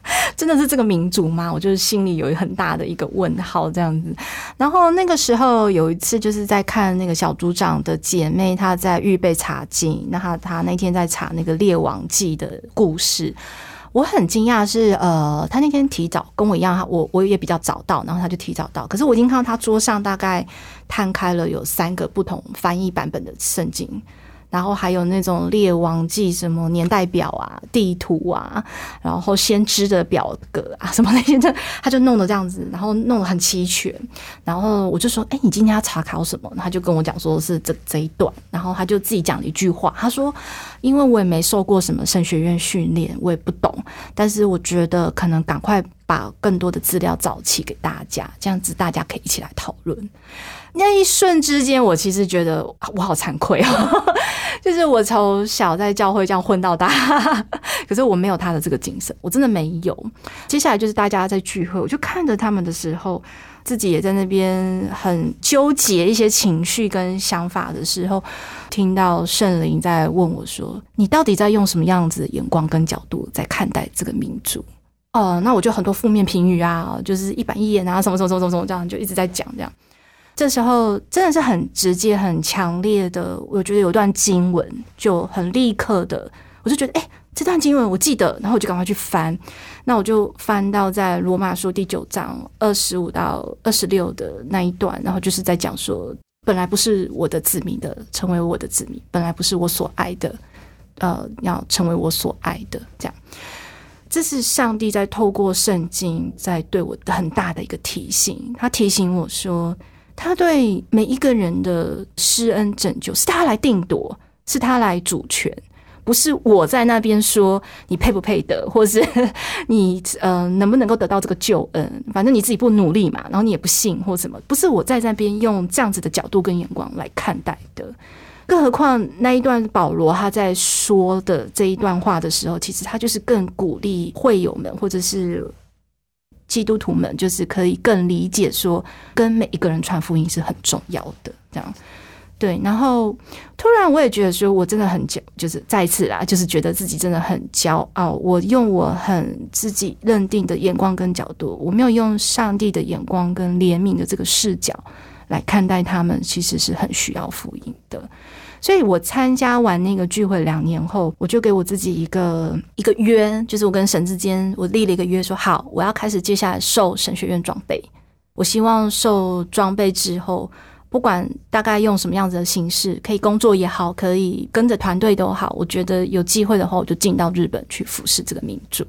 真的是这个民族吗？我就是心里有很大的一个问号这样子。然后那个时候有一次，就是在看那个小组长的姐妹，她在预备查经，那她她那天在查那个《列王记》的故事。我很惊讶是，呃，她那天提早跟我一样，我我也比较早到，然后她就提早到。可是我已经看到她桌上大概摊开了有三个不同翻译版本的圣经。然后还有那种列王记什么年代表啊、地图啊，然后先知的表格啊什么那些，他就弄得这样子，然后弄得很齐全。然后我就说：“哎，你今天要查考什么？”他就跟我讲说是这这一段，然后他就自己讲了一句话，他说：“因为我也没受过什么神学院训练，我也不懂，但是我觉得可能赶快把更多的资料找齐给大家，这样子大家可以一起来讨论。”那一瞬之间，我其实觉得我好惭愧哦，就是我从小在教会这样混到大，可是我没有他的这个精神，我真的没有。接下来就是大家在聚会，我就看着他们的时候，自己也在那边很纠结一些情绪跟想法的时候，听到圣灵在问我说：“你到底在用什么样子的眼光跟角度在看待这个民族？”哦，那我就很多负面评语啊，就是一板一眼啊，什么什么什么什么这样，就一直在讲这样。这时候真的是很直接、很强烈的，我觉得有段经文就很立刻的，我就觉得，哎，这段经文我记得，然后我就赶快去翻，那我就翻到在罗马书第九章二十五到二十六的那一段，然后就是在讲说，本来不是我的子民的，成为我的子民；本来不是我所爱的，呃，要成为我所爱的。这样，这是上帝在透过圣经在对我的很大的一个提醒，他提醒我说。他对每一个人的施恩拯救，是他来定夺，是他来主权，不是我在那边说你配不配得，或是 你呃能不能够得到这个救恩。反正你自己不努力嘛，然后你也不信或什么，不是我在那边用这样子的角度跟眼光来看待的。更何况那一段保罗他在说的这一段话的时候，其实他就是更鼓励会友们，或者是。基督徒们就是可以更理解说，跟每一个人传福音是很重要的，这样对。然后突然我也觉得说，我真的很骄，就是再次啦，就是觉得自己真的很骄傲。我用我很自己认定的眼光跟角度，我没有用上帝的眼光跟怜悯的这个视角来看待他们，其实是很需要福音的。所以我参加完那个聚会两年后，我就给我自己一个一个约，就是我跟神之间我立了一个约，说好，我要开始接下来受神学院装备。我希望受装备之后，不管大概用什么样子的形式，可以工作也好，可以跟着团队都好，我觉得有机会的话，我就进到日本去服侍这个民族。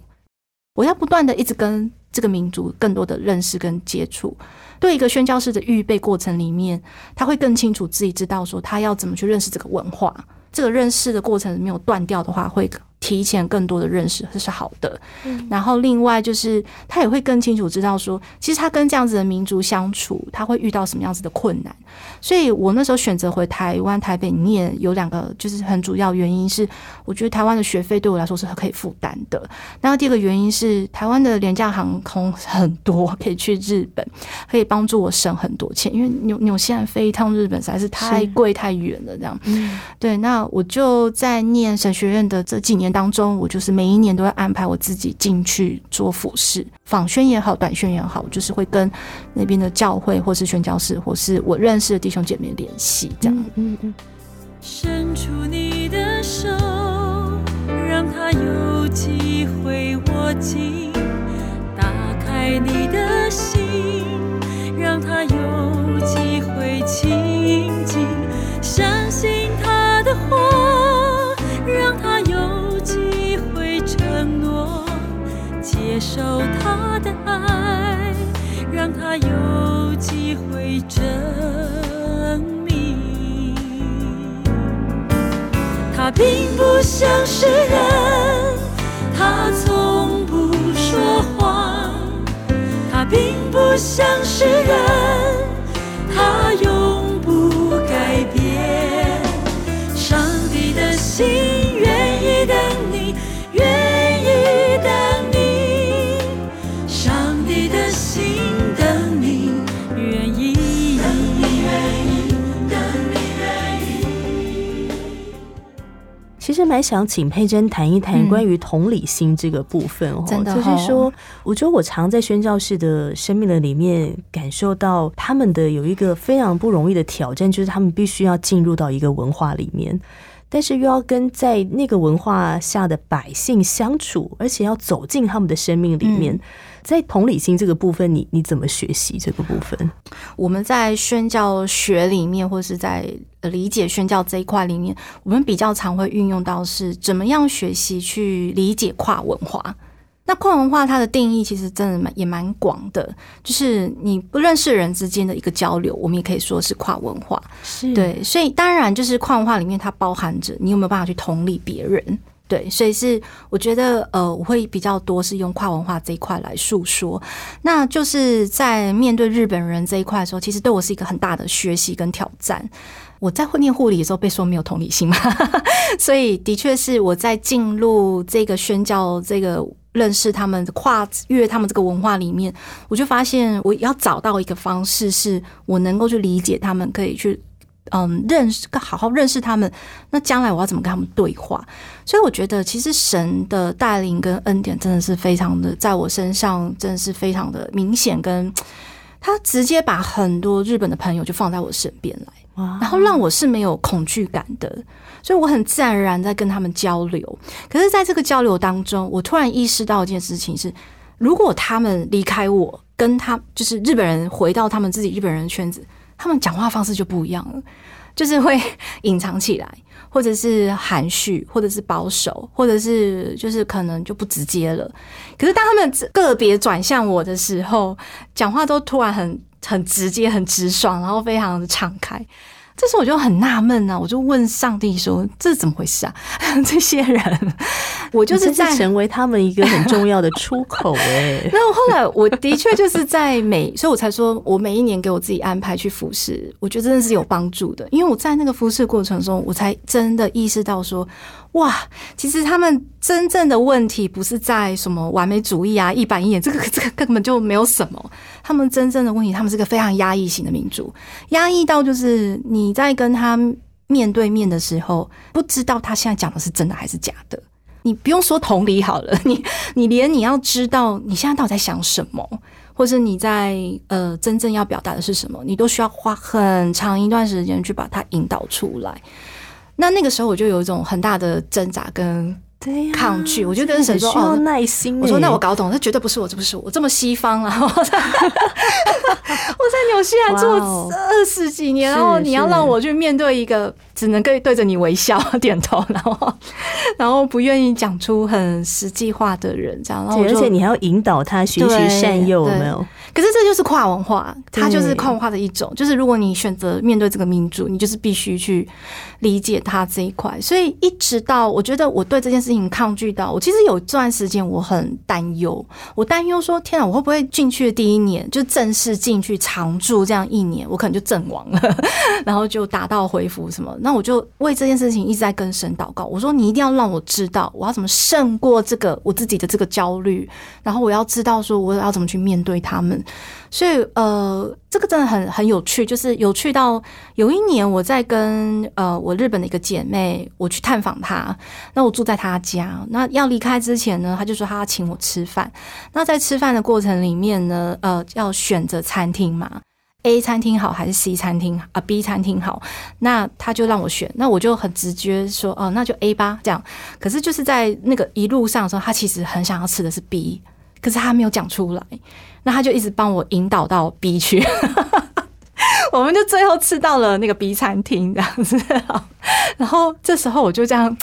我要不断的一直跟这个民族更多的认识跟接触。对一个宣教师的预备过程里面，他会更清楚自己知道说他要怎么去认识这个文化。这个认识的过程没有断掉的话，会。提前更多的认识这是好的，然后另外就是他也会更清楚知道说，其实他跟这样子的民族相处，他会遇到什么样子的困难。所以我那时候选择回台湾台北念，有两个就是很主要原因是，我觉得台湾的学费对我来说是可以负担的。然后第二个原因是，台湾的廉价航空很多，可以去日本，可以帮助我省很多钱。因为纽纽西兰飞一趟日本实在是太贵太远了，这样。对，那我就在念神学院的这几年。当中，我就是每一年都会安排我自己进去做服饰，访宣也好，短宣也好，就是会跟那边的教会或是宣教士，或是我认识的弟兄姐妹联系，这样。嗯嗯。伸出你的手，让他有机会握紧；打开你的心，让他有机会亲接受他的爱，让他有机会证明。他并不像是人，他从不说谎。他并不像是人，他永不改变。上帝的心。实蛮想请佩珍谈一谈关于同理心这个部分哦，就是说，我觉得我常在宣教士的生命的里面感受到他们的有一个非常不容易的挑战，就是他们必须要进入到一个文化里面，但是又要跟在那个文化下的百姓相处，而且要走进他们的生命里面。在同理心这个部分，你你怎么学习这个部分？我们在宣教学里面，或是在呃理解宣教这一块里面，我们比较常会运用到是怎么样学习去理解跨文化。那跨文化它的定义其实真的蛮也蛮广的，就是你不认识人之间的一个交流，我们也可以说是跨文化。是对，所以当然就是跨文化里面它包含着你有没有办法去同理别人。对，所以是我觉得呃，我会比较多是用跨文化这一块来诉说。那就是在面对日本人这一块的时候，其实对我是一个很大的学习跟挑战。我在念护理的时候被说没有同理心嘛，所以的确是我在进入这个宣教这个认识他们跨越他们这个文化里面，我就发现我要找到一个方式，是我能够去理解他们，可以去嗯认识，好好认识他们。那将来我要怎么跟他们对话？所以我觉得，其实神的带领跟恩典真的是非常的，在我身上真的是非常的明显，跟 他直接把很多日本的朋友就放在我身边来。然后让我是没有恐惧感的，所以我很自然而然在跟他们交流。可是，在这个交流当中，我突然意识到一件事情是：如果他们离开我，跟他就是日本人回到他们自己日本人的圈子，他们讲话方式就不一样了，就是会 隐藏起来，或者是含蓄，或者是保守，或者是就是可能就不直接了。可是当他们个别转向我的时候，讲话都突然很。很直接、很直爽，然后非常的敞开。这时候我就很纳闷啊，我就问上帝说：“这是怎么回事啊？” 这些人，我就是在成为他们一个很重要的出口哎。那后来我的确就是在每，所以我才说我每一年给我自己安排去服侍，我觉得真的是有帮助的。因为我在那个服侍过程中，我才真的意识到说。哇，其实他们真正的问题不是在什么完美主义啊、一板一眼，这个 这个根本就没有什么。他们真正的问题，他们是个非常压抑型的民族，压抑到就是你在跟他面对面的时候，不知道他现在讲的是真的还是假的。你不用说同理好了，你你连你要知道你现在到底在想什么，或者你在呃真正要表达的是什么，你都需要花很长一段时间去把它引导出来。那那个时候我就有一种很大的挣扎跟抗拒，我就跟神说：“哦，耐心。”我说：“那我搞懂，那绝对不是我，这不是我，这么西方啊！我在纽西兰住二十几年，然后你要让我去面对一个只能对对着你微笑、点头，然后然后不愿意讲出很实际话的人，这样，而且你还要引导他循循善诱，有没有？可是这就是跨文化，它就是跨文化的一种。就是如果你选择面对这个民族，你就是必须去理解他这一块。所以一直到我觉得我对这件事情抗拒到，我其实有段时间我很担忧，我担忧说：天啊，我会不会进去的第一年就正式进去常住这样一年，我可能就阵亡了，然后就打道回府什么？那我就为这件事情一直在跟神祷告。我说：你一定要让我知道，我要怎么胜过这个我自己的这个焦虑，然后我要知道说我要怎么去面对他们。所以，呃，这个真的很很有趣，就是有趣到有一年我在跟呃我日本的一个姐妹，我去探访她，那我住在她家，那要离开之前呢，她就说她要请我吃饭。那在吃饭的过程里面呢，呃，要选择餐厅嘛，A 餐厅好还是 C 餐厅啊？B 餐厅好？那她就让我选，那我就很直觉说，哦，那就 A 吧，这样。可是就是在那个一路上的时候，她其实很想要吃的是 B，可是她没有讲出来。那他就一直帮我引导到 B 区，我们就最后吃到了那个 B 餐厅这样子。然后这时候我就这样，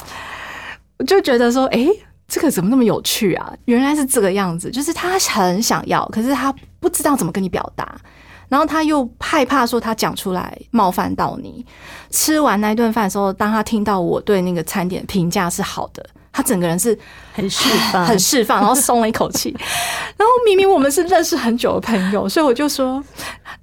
我就觉得说，哎，这个怎么那么有趣啊？原来是这个样子，就是他很想要，可是他不知道怎么跟你表达，然后他又害怕说他讲出来冒犯到你。吃完那一顿饭的时候，当他听到我对那个餐点评价是好的。他整个人是很释放，很释放，然后松了一口气。然后明明我们是认识很久的朋友，所以我就说：“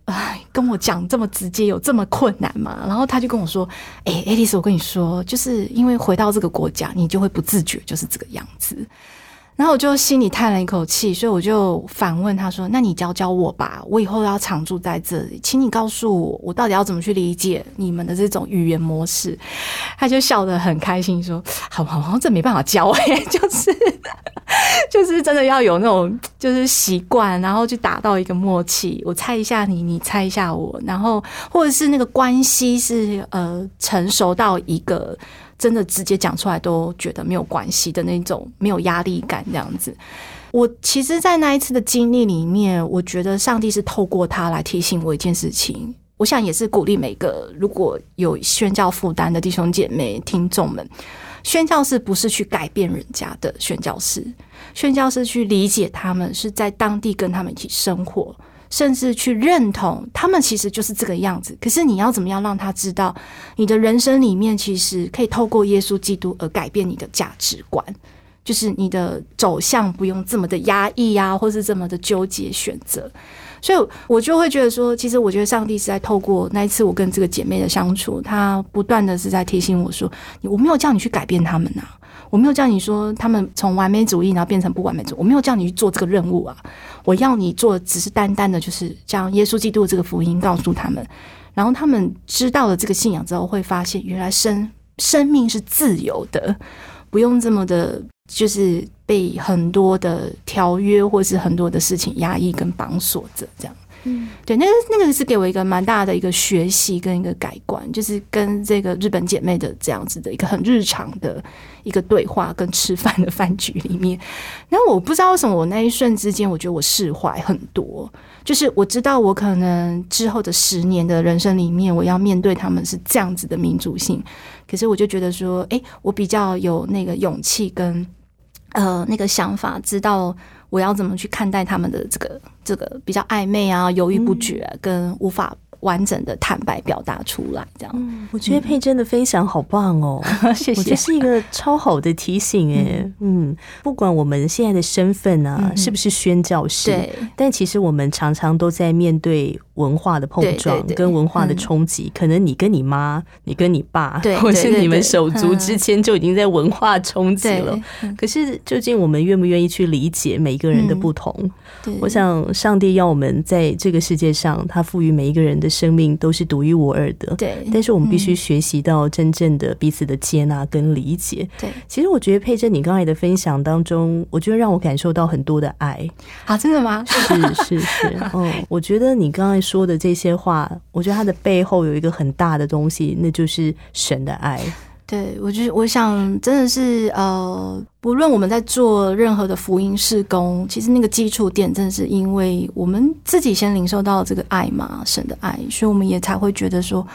哎，跟我讲这么直接，有这么困难吗？”然后他就跟我说：“哎，爱丽丝，我跟你说，就是因为回到这个国家，你就会不自觉就是这个样子。”然后我就心里叹了一口气，所以我就反问他说：“那你教教我吧，我以后要常住在这里，请你告诉我，我到底要怎么去理解你们的这种语言模式？”他就笑得很开心，说：“好好好，这没办法教哎，就是就是真的要有那种就是习惯，然后去达到一个默契。我猜一下你，你猜一下我，然后或者是那个关系是呃成熟到一个。”真的直接讲出来都觉得没有关系的那种，没有压力感这样子。我其实，在那一次的经历里面，我觉得上帝是透过他来提醒我一件事情。我想也是鼓励每个如果有宣教负担的弟兄姐妹、听众们，宣教士不是去改变人家的宣教士，宣教士去理解他们，是在当地跟他们一起生活，甚至去认同他们其实就是这个样子。可是你要怎么样让他知道，你的人生里面其实可以透过耶稣基督而改变你的价值观，就是你的走向不用这么的压抑啊，或是这么的纠结选择。所以，我就会觉得说，其实我觉得上帝是在透过那一次我跟这个姐妹的相处，他不断的是在提醒我说，我没有叫你去改变他们呐，我没有叫你说他们从完美主义然后变成不完美主义，我没有叫你去做这个任务啊，我要你做只是单单的就是将耶稣基督这个福音告诉他们，然后他们知道了这个信仰之后，会发现原来生生命是自由的，不用这么的。就是被很多的条约或是很多的事情压抑跟绑锁着，这样。嗯，对，那个那个是给我一个蛮大的一个学习跟一个改观，就是跟这个日本姐妹的这样子的一个很日常的一个对话跟吃饭的饭局里面。那我不知道为什么，我那一瞬之间，我觉得我释怀很多。就是我知道，我可能之后的十年的人生里面，我要面对他们是这样子的民族性。可是我就觉得说，哎，我比较有那个勇气跟。呃，那个想法，知道我要怎么去看待他们的这个这个比较暧昧啊、犹豫不决，跟无法。完整的坦白表达出来，这样。我觉得佩珍的分享好棒哦，谢谢。我觉得是一个超好的提醒哎，嗯，不管我们现在的身份啊，是不是宣教师，对，但其实我们常常都在面对文化的碰撞跟文化的冲击。可能你跟你妈，你跟你爸，或是你们手足之间就已经在文化冲击了。可是究竟我们愿不愿意去理解每一个人的不同？我想上帝要我们在这个世界上，他赋予每一个人的。生命都是独一无二的，对。但是我们必须学习到真正的彼此的接纳跟理解。对，其实我觉得佩珍你刚才的分享当中，我觉得让我感受到很多的爱啊！真的吗？是是是，嗯，我觉得你刚才说的这些话，我觉得他的背后有一个很大的东西，那就是神的爱。对，我觉得我想真的是呃，不论我们在做任何的福音事工，其实那个基础点真的是因为我们自己先领受到这个爱嘛，神的爱，所以我们也才会觉得说，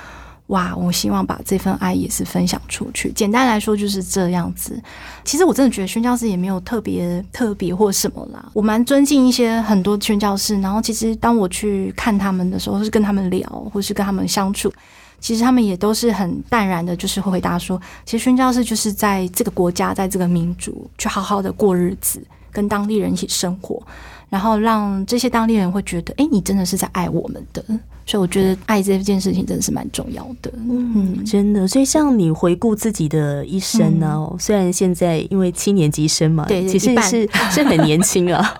哇，我希望把这份爱也是分享出去。简单来说就是这样子。其实我真的觉得宣教师也没有特别特别或什么啦，我蛮尊敬一些很多宣教师，然后其实当我去看他们的时候，是跟他们聊，或是跟他们相处。其实他们也都是很淡然的，就是会回答说，其实宣教士就是在这个国家，在这个民族去好好的过日子，跟当地人一起生活。然后让这些当地人会觉得，哎，你真的是在爱我们的，所以我觉得爱这件事情真的是蛮重要的。嗯，真的。所以像你回顾自己的一生呢，虽然现在因为七年级生嘛，对，其实是是很年轻啊。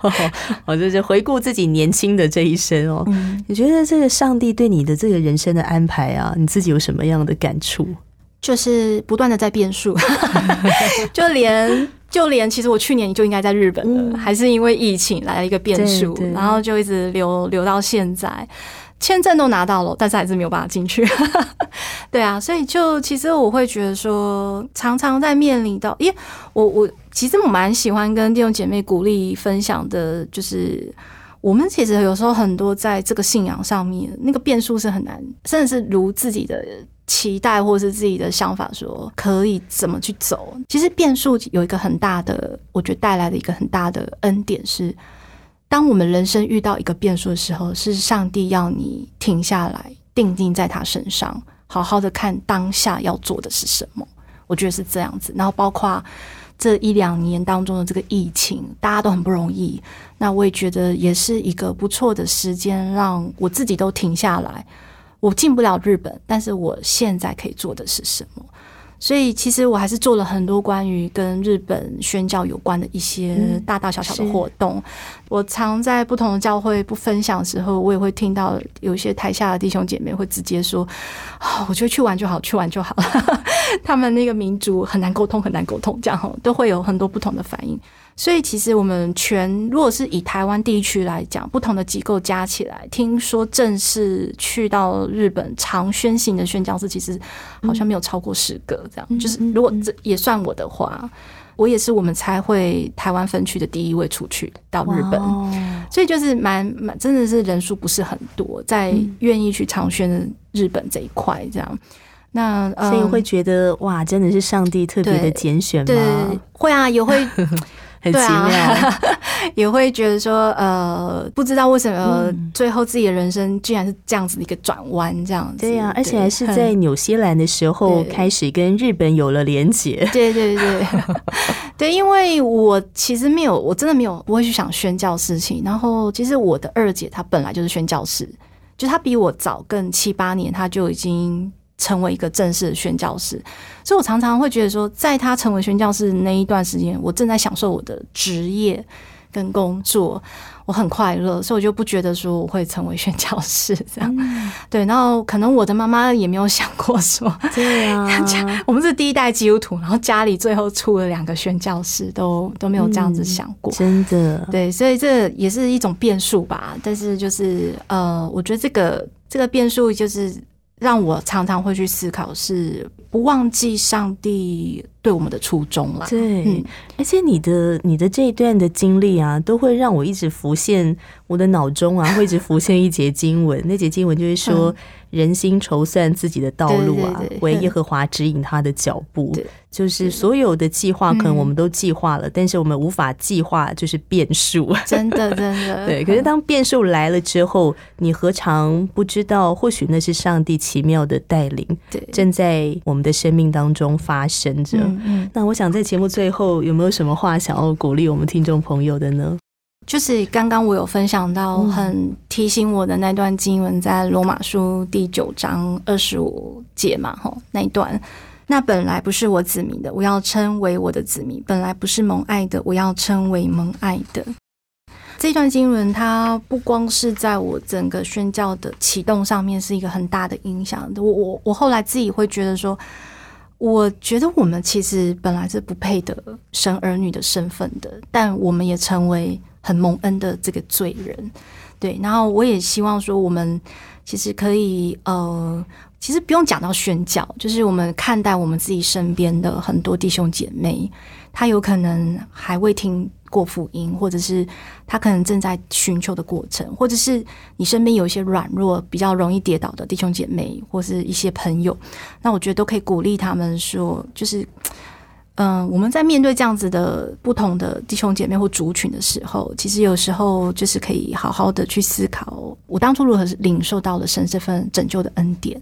我 就是回顾自己年轻的这一生哦。你觉得这个上帝对你的这个人生的安排啊，你自己有什么样的感触？就是不断的在变数，就连。就连其实我去年就应该在日本了，还是因为疫情来了一个变数，然后就一直留留到现在，签证都拿到了，但是还是没有办法进去。对啊，所以就其实我会觉得说，常常在面临到，因为我我其实我蛮喜欢跟弟兄姐妹鼓励分享的，就是我们其实有时候很多在这个信仰上面，那个变数是很难，甚至是如自己的。期待或是自己的想法，说可以怎么去走？其实变数有一个很大的，我觉得带来的一个很大的恩典是，当我们人生遇到一个变数的时候，是上帝要你停下来，定定在他身上，好好的看当下要做的是什么。我觉得是这样子。然后包括这一两年当中的这个疫情，大家都很不容易。那我也觉得也是一个不错的时间，让我自己都停下来。我进不了日本，但是我现在可以做的是什么？所以其实我还是做了很多关于跟日本宣教有关的一些大大小小的活动。我常在不同的教会不分享的时候，我也会听到有一些台下的弟兄姐妹会直接说：“哦我觉得去玩就好，去玩就好了。”他们那个民族很难沟通，很难沟通，这样都会有很多不同的反应。所以其实我们全如果是以台湾地区来讲，不同的机构加起来，听说正式去到日本常宣行的宣教士，其实好像没有超过十个。这样，就是如果这也算我的话，我也是我们才会台湾分区的第一位出去到日本，所以就是蛮蛮真的是人数不是很多，在愿意去长宣的日本这一块这样。那所以会觉得哇，真的是上帝特别的拣选吗？对，会啊，也会。很奇妙，也会觉得说，呃，不知道为什么最后自己的人生居然是这样子的一个转弯，这样子。对呀，而且还是在纽西兰的时候开始跟日本有了连结。对对对，对，因为我其实没有，我真的没有不会去想宣教事情。然后，其实我的二姐她本来就是宣教士，就她比我早更七八年，她就已经。成为一个正式的宣教师，所以我常常会觉得说，在他成为宣教师那一段时间，我正在享受我的职业跟工作，我很快乐，所以我就不觉得说我会成为宣教师这样。对，然后可能我的妈妈也没有想过说，对啊，我们是第一代基督徒，然后家里最后出了两个宣教师，都都没有这样子想过，真的。对，所以这也是一种变数吧。但是就是呃，我觉得这个这个变数就是。让我常常会去思考，是不忘记上帝对我们的初衷了。对，而且你的你的这一段的经历啊，都会让我一直浮现我的脑中啊，会一直浮现一节经文。那节经文就是说。人心筹算自己的道路啊，为耶和华指引他的脚步。就是所有的计划，可能我们都计划了，但是我们无法计划，就是变数。真的，真的。对，可是当变数来了之后，你何尝不知道？或许那是上帝奇妙的带领，对，正在我们的生命当中发生着。那我想在节目最后，有没有什么话想要鼓励我们听众朋友的呢？就是刚刚我有分享到很提醒我的那段经文，在罗马书第九章二十五节嘛，吼那一段，那本来不是我子民的，我要称为我的子民；本来不是蒙爱的，我要称为蒙爱的。这段经文，它不光是在我整个宣教的启动上面是一个很大的影响。我我我后来自己会觉得说，我觉得我们其实本来是不配得生儿女的身份的，但我们也成为。很蒙恩的这个罪人，对，然后我也希望说，我们其实可以，呃，其实不用讲到宣教，就是我们看待我们自己身边的很多弟兄姐妹，他有可能还未听过福音，或者是他可能正在寻求的过程，或者是你身边有一些软弱、比较容易跌倒的弟兄姐妹，或是一些朋友，那我觉得都可以鼓励他们说，就是。嗯，我们在面对这样子的不同的弟兄姐妹或族群的时候，其实有时候就是可以好好的去思考，我当初如何领受到了神这份拯救的恩典，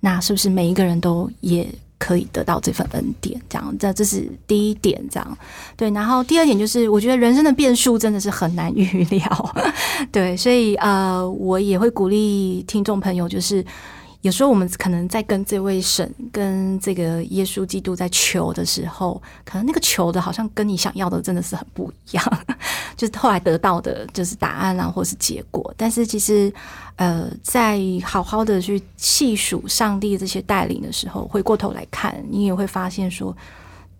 那是不是每一个人都也可以得到这份恩典？这样，这这是第一点，这样对。然后第二点就是，我觉得人生的变数真的是很难预料，对，所以呃，我也会鼓励听众朋友，就是。有时候我们可能在跟这位神、跟这个耶稣基督在求的时候，可能那个求的好像跟你想要的真的是很不一样，就是后来得到的就是答案啊，或是结果。但是其实，呃，在好好的去细数上帝这些带领的时候，回过头来看，你也会发现说，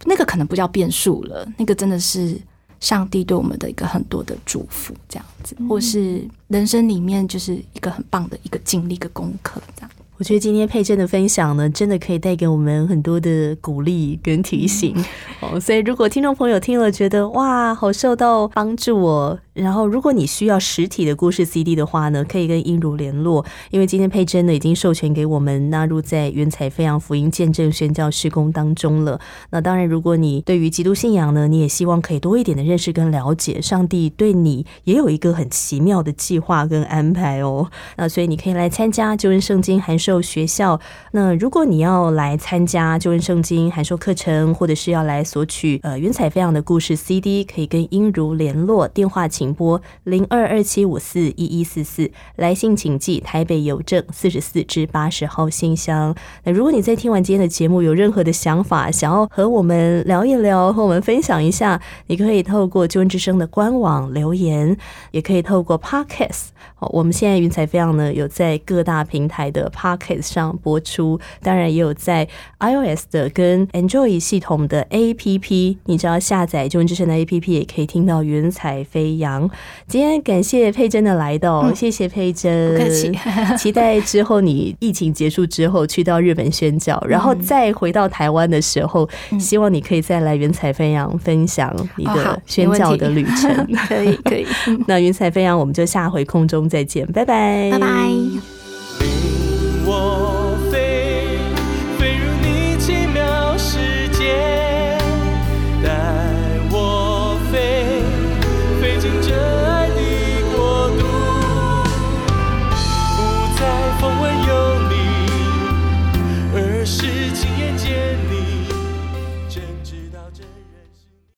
那个可能不叫变数了，那个真的是上帝对我们的一个很多的祝福，这样子，或是人生里面就是一个很棒的一个经历、一个功课，这样。我觉得今天佩珍的分享呢，真的可以带给我们很多的鼓励跟提醒哦。所以，如果听众朋友听了觉得哇，好受到帮助哦。然后，如果你需要实体的故事 CD 的话呢，可以跟英如联络，因为今天佩珍呢已经授权给我们纳入在云彩飞扬福音见证宣教施工当中了。那当然，如果你对于基督信仰呢，你也希望可以多一点的认识跟了解，上帝对你也有一个很奇妙的计划跟安排哦。那所以你可以来参加救恩圣经函授学校。那如果你要来参加救恩圣经函授课程，或者是要来索取呃云彩飞扬的故事 CD，可以跟英如联络，电话请。请拨零二二七五四一一四四，来信请寄台北邮政四十四至八十号信箱。那如果你在听完今天的节目有任何的想法，想要和我们聊一聊，和我们分享一下，你可以透过救恩之声的官网留言，也可以透过 Podcast。哦，我们现在云彩飞扬呢有在各大平台的 Podcast 上播出，当然也有在 iOS 的跟 Android 系统的 APP，你只要下载救恩之声的 APP，也可以听到云彩飞扬。今天感谢佩珍的来到，谢谢佩珍，客气。期待之后你疫情结束之后去到日本宣教，然后再回到台湾的时候，希望你可以再来云彩飞扬分享你的宣教的旅程。可以 可以，那云彩飞扬，我们就下回空中再见，拜拜，拜拜。